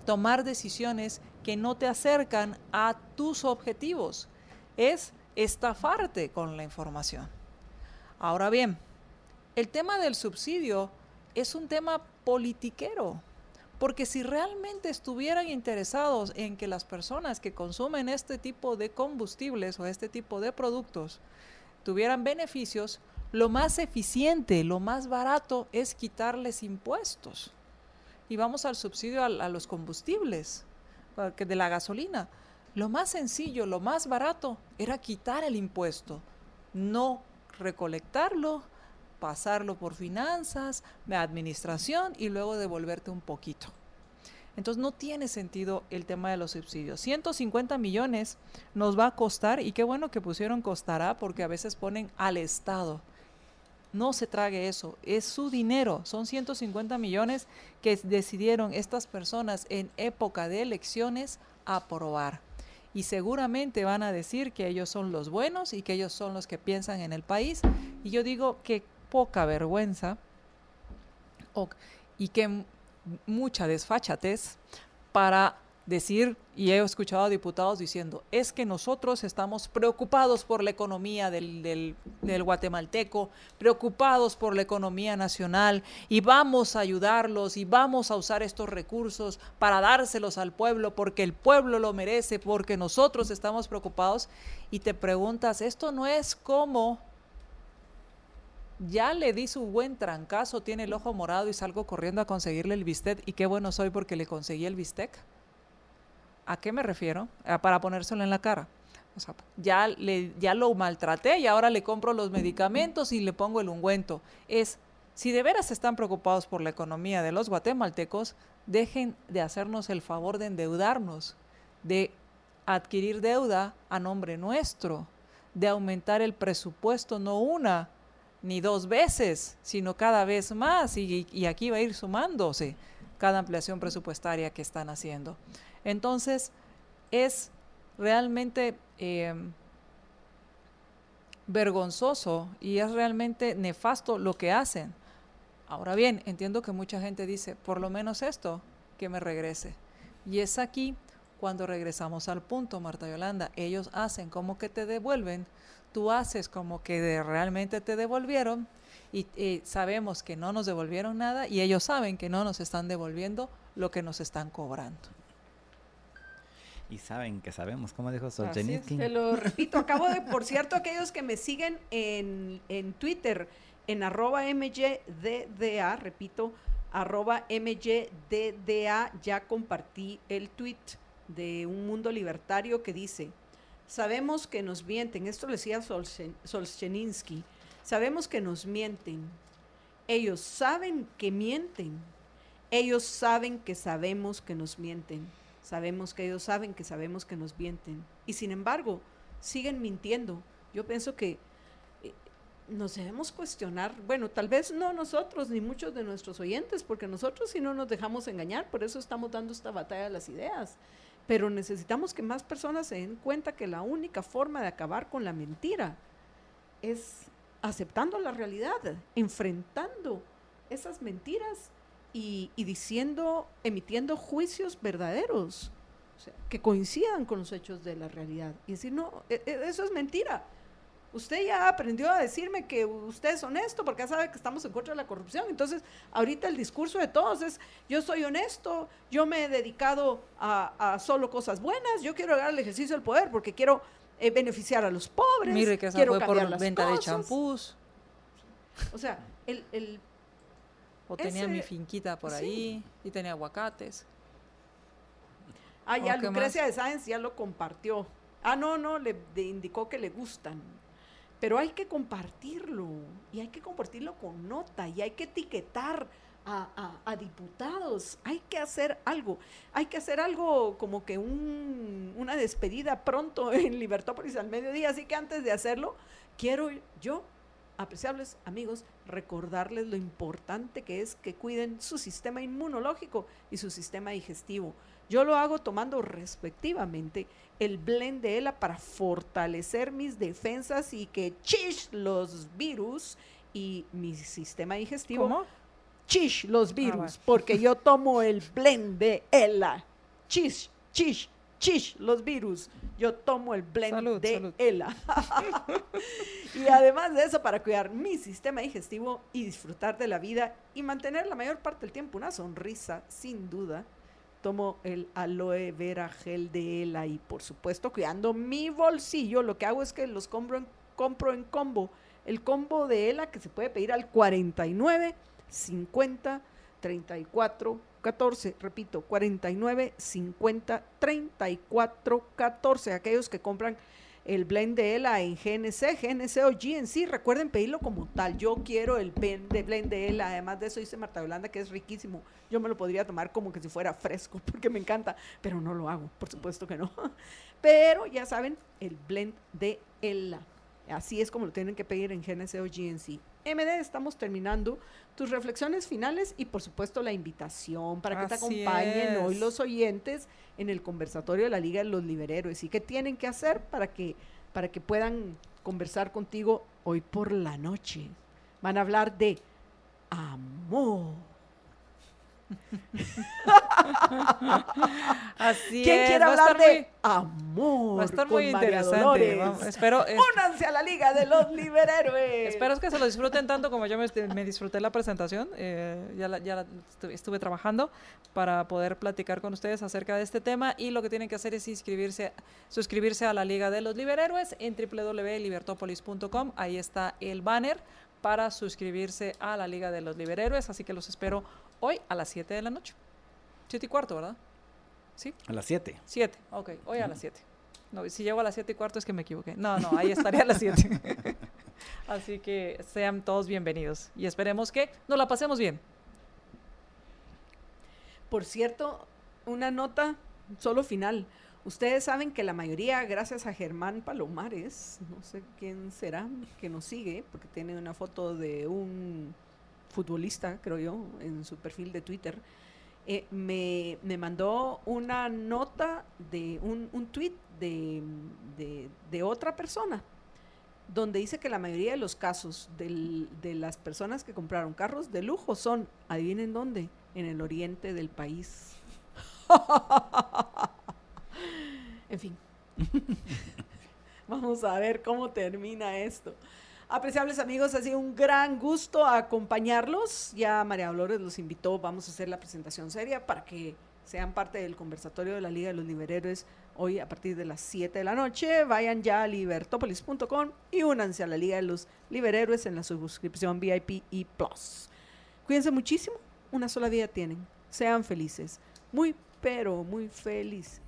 tomar decisiones que no te acercan a tus objetivos. Es estafarte con la información. Ahora bien, el tema del subsidio es un tema politiquero, porque si realmente estuvieran interesados en que las personas que consumen este tipo de combustibles o este tipo de productos tuvieran beneficios, lo más eficiente, lo más barato es quitarles impuestos. Y vamos al subsidio al- a, los combustibles, a de la gasolina. Lo más sencillo, lo más barato era quitar el impuesto, no recolectarlo, pasarlo por finanzas, administración y luego devolverte un poquito. Entonces no tiene sentido el tema de los subsidios. 150 millones nos va a costar y qué bueno que pusieron costará porque a veces ponen al Estado. No se trague eso, es su dinero. Son 150 millones que decidieron estas personas en época de elecciones aprobar. Y seguramente van a decir que ellos son los buenos y que ellos son los que piensan en el país. Y yo digo que poca vergüenza y que mucha desfachatez para decir, y he escuchado a diputados diciendo, es que nosotros estamos preocupados por la economía del, del- del guatemalteco, preocupados por la economía nacional, y vamos a ayudarlos y vamos a usar estos recursos para dárselos al pueblo, porque el pueblo lo merece, porque nosotros estamos preocupados, y te preguntas, esto no es como ya le di su buen trancazo, tiene el ojo morado y salgo corriendo a conseguirle el bistec. Y qué bueno soy porque le conseguí el bistec. ¿A qué me refiero? Ah, para ponérselo en la cara. O sea, ya, le, ya lo maltraté y ahora le compro los medicamentos y le pongo el ungüento. Es, si de veras están preocupados por la economía de los guatemaltecos, dejen de hacernos el favor de endeudarnos, de adquirir deuda a nombre nuestro, de aumentar el presupuesto no una ni dos veces, sino cada vez más y, y aquí va a ir sumándose cada ampliación presupuestaria que están haciendo. Entonces, es realmente eh, vergonzoso y es realmente nefasto lo que hacen. Ahora bien, entiendo que mucha gente dice, por lo menos esto, que me regrese. Y es aquí cuando regresamos al punto, Marta Yolanda. Ellos hacen como que te devuelven, tú haces como que realmente te devolvieron y eh, sabemos que no nos devolvieron nada y ellos saben que no nos están devolviendo lo que nos están cobrando. Y saben que sabemos, como dijo Solzhenitsyn. te lo repito, acabo de, por cierto, aquellos que me siguen en, en Twitter, en arroba MYDDA, repito, arroba MYDDA, ya compartí el tweet de un mundo libertario que dice, sabemos que nos mienten, esto lo decía Solzhen- Solzhenitsyn, sabemos que nos mienten, ellos saben que mienten, ellos saben que sabemos que nos mienten. Sabemos que ellos saben que sabemos que nos mienten. Y sin embargo, siguen mintiendo. Yo pienso que eh, nos debemos cuestionar, bueno, tal vez no nosotros ni muchos de nuestros oyentes, porque nosotros si no nos dejamos engañar, por eso estamos dando esta batalla de las ideas. Pero necesitamos que más personas se den cuenta que la única forma de acabar con la mentira es aceptando la realidad, enfrentando esas mentiras y, y diciendo, emitiendo juicios verdaderos, o sea, que coincidan con los hechos de la realidad. Y decir, no, e- e- eso es mentira. Usted ya aprendió a decirme que usted es honesto porque ya sabe que estamos en contra de la corrupción. Entonces, ahorita el discurso de todos es, yo soy honesto, yo me he dedicado a, a solo cosas buenas, yo quiero dar el ejercicio del poder porque quiero eh, beneficiar a los pobres, Mi riqueza quiero fue cambiar por las venta de cosas. champús. O sea, el, el O tenía mi finquita por sí. ahí y tenía aguacates. Ah, ya ¿O qué Lucrecia de Sáenz ya lo compartió. Ah, no, no, le de- indicó que le gustan. Pero hay que compartirlo. Y hay que compartirlo con nota. Y hay que etiquetar a, a- a diputados. Hay que hacer algo. Hay que hacer algo como que un- una despedida pronto en Libertópolis al mediodía. Así que antes de hacerlo, quiero yo, apreciables amigos, recordarles lo importante que es que cuiden su sistema inmunológico y su sistema digestivo. Yo lo hago tomando respectivamente el blend de ELA para fortalecer mis defensas y que chish los virus y mi sistema digestivo. ¿Cómo? Chish los virus, bueno. porque yo tomo el blend de ELA. Chish, chish, chish los virus. Yo tomo el blend Salud, de salud. ELA. y además de eso, para cuidar mi sistema digestivo y disfrutar de la vida y mantener la mayor parte del tiempo una sonrisa, sin duda, tomo el aloe vera gel de ELA y por supuesto cuidando mi bolsillo, lo que hago es que los compro en, compro en combo. El combo de ELA que se puede pedir al 49 50 34 14, repito, 49 50 34 14. Aquellos que compran el blend de ELA en GNC, GNC o GNC, recuerden pedirlo como tal. Yo quiero el blend de, blend de ELA, además de eso dice Marta Yolanda que es riquísimo. Yo me lo podría tomar como que si fuera fresco, porque me encanta, pero no lo hago, por supuesto que no. Pero ya saben, el blend de ELA. Así es como lo tienen que pedir en GNC o GNC. MD, estamos terminando tus reflexiones finales y por supuesto la invitación para que te acompañen hoy los oyentes en el conversatorio de la Liga de los Liberhéroes. ¿Y qué tienen que hacer para que, para que puedan conversar contigo hoy por la noche? Van a hablar de amor. Así ¿Quién es. quiere hablar de muy- amor? Va a estar con muy interesante. Dolores? vamos, espero, es- Únanse a la Liga de los Liberhéroes. espero que se lo disfruten tanto como yo me, me disfruté la presentación. eh, ya la- ya la estu- estuve trabajando para poder platicar con ustedes acerca de este tema y lo que tienen que hacer es inscribirse, suscribirse a la Liga de los Liberhéroes en www.libertopolis.com. Ahí está el banner para suscribirse a la Liga de los Liberhéroes. Así que los espero hoy a las 7 de la noche. 7 y cuarto, ¿verdad? Sí. A las 7. 7, ok, hoy a las 7. No, si llego a las 7 y cuarto es que me equivoqué. No, no, ahí estaría a las 7. Así que sean todos bienvenidos y esperemos que nos la pasemos bien. Por cierto, una nota solo final. Ustedes saben que la mayoría, gracias a Germán Palomares, no sé quién será que nos sigue, porque tiene una foto de un futbolista, creo yo, en su perfil de Twitter, eh, me, me mandó una nota de un, un tweet de, de- otra persona, donde dice que la mayoría de los casos del- de las personas que compraron carros de lujo son, adivinen dónde, en el oriente del país. en fin. Vamos a ver cómo termina esto. Apreciables amigos, ha sido un gran gusto acompañarlos. Ya María Dolores los invitó, vamos a hacer la presentación seria para que sean parte del conversatorio de la Liga de los Liberhéroes hoy a partir de las 7 de la noche. Vayan ya a libertopolis.com y únanse a la Liga de los Liberhéroes en la suscripción VIP y Plus. Cuídense muchísimo, una sola vida tienen. Sean felices, muy, pero muy felices.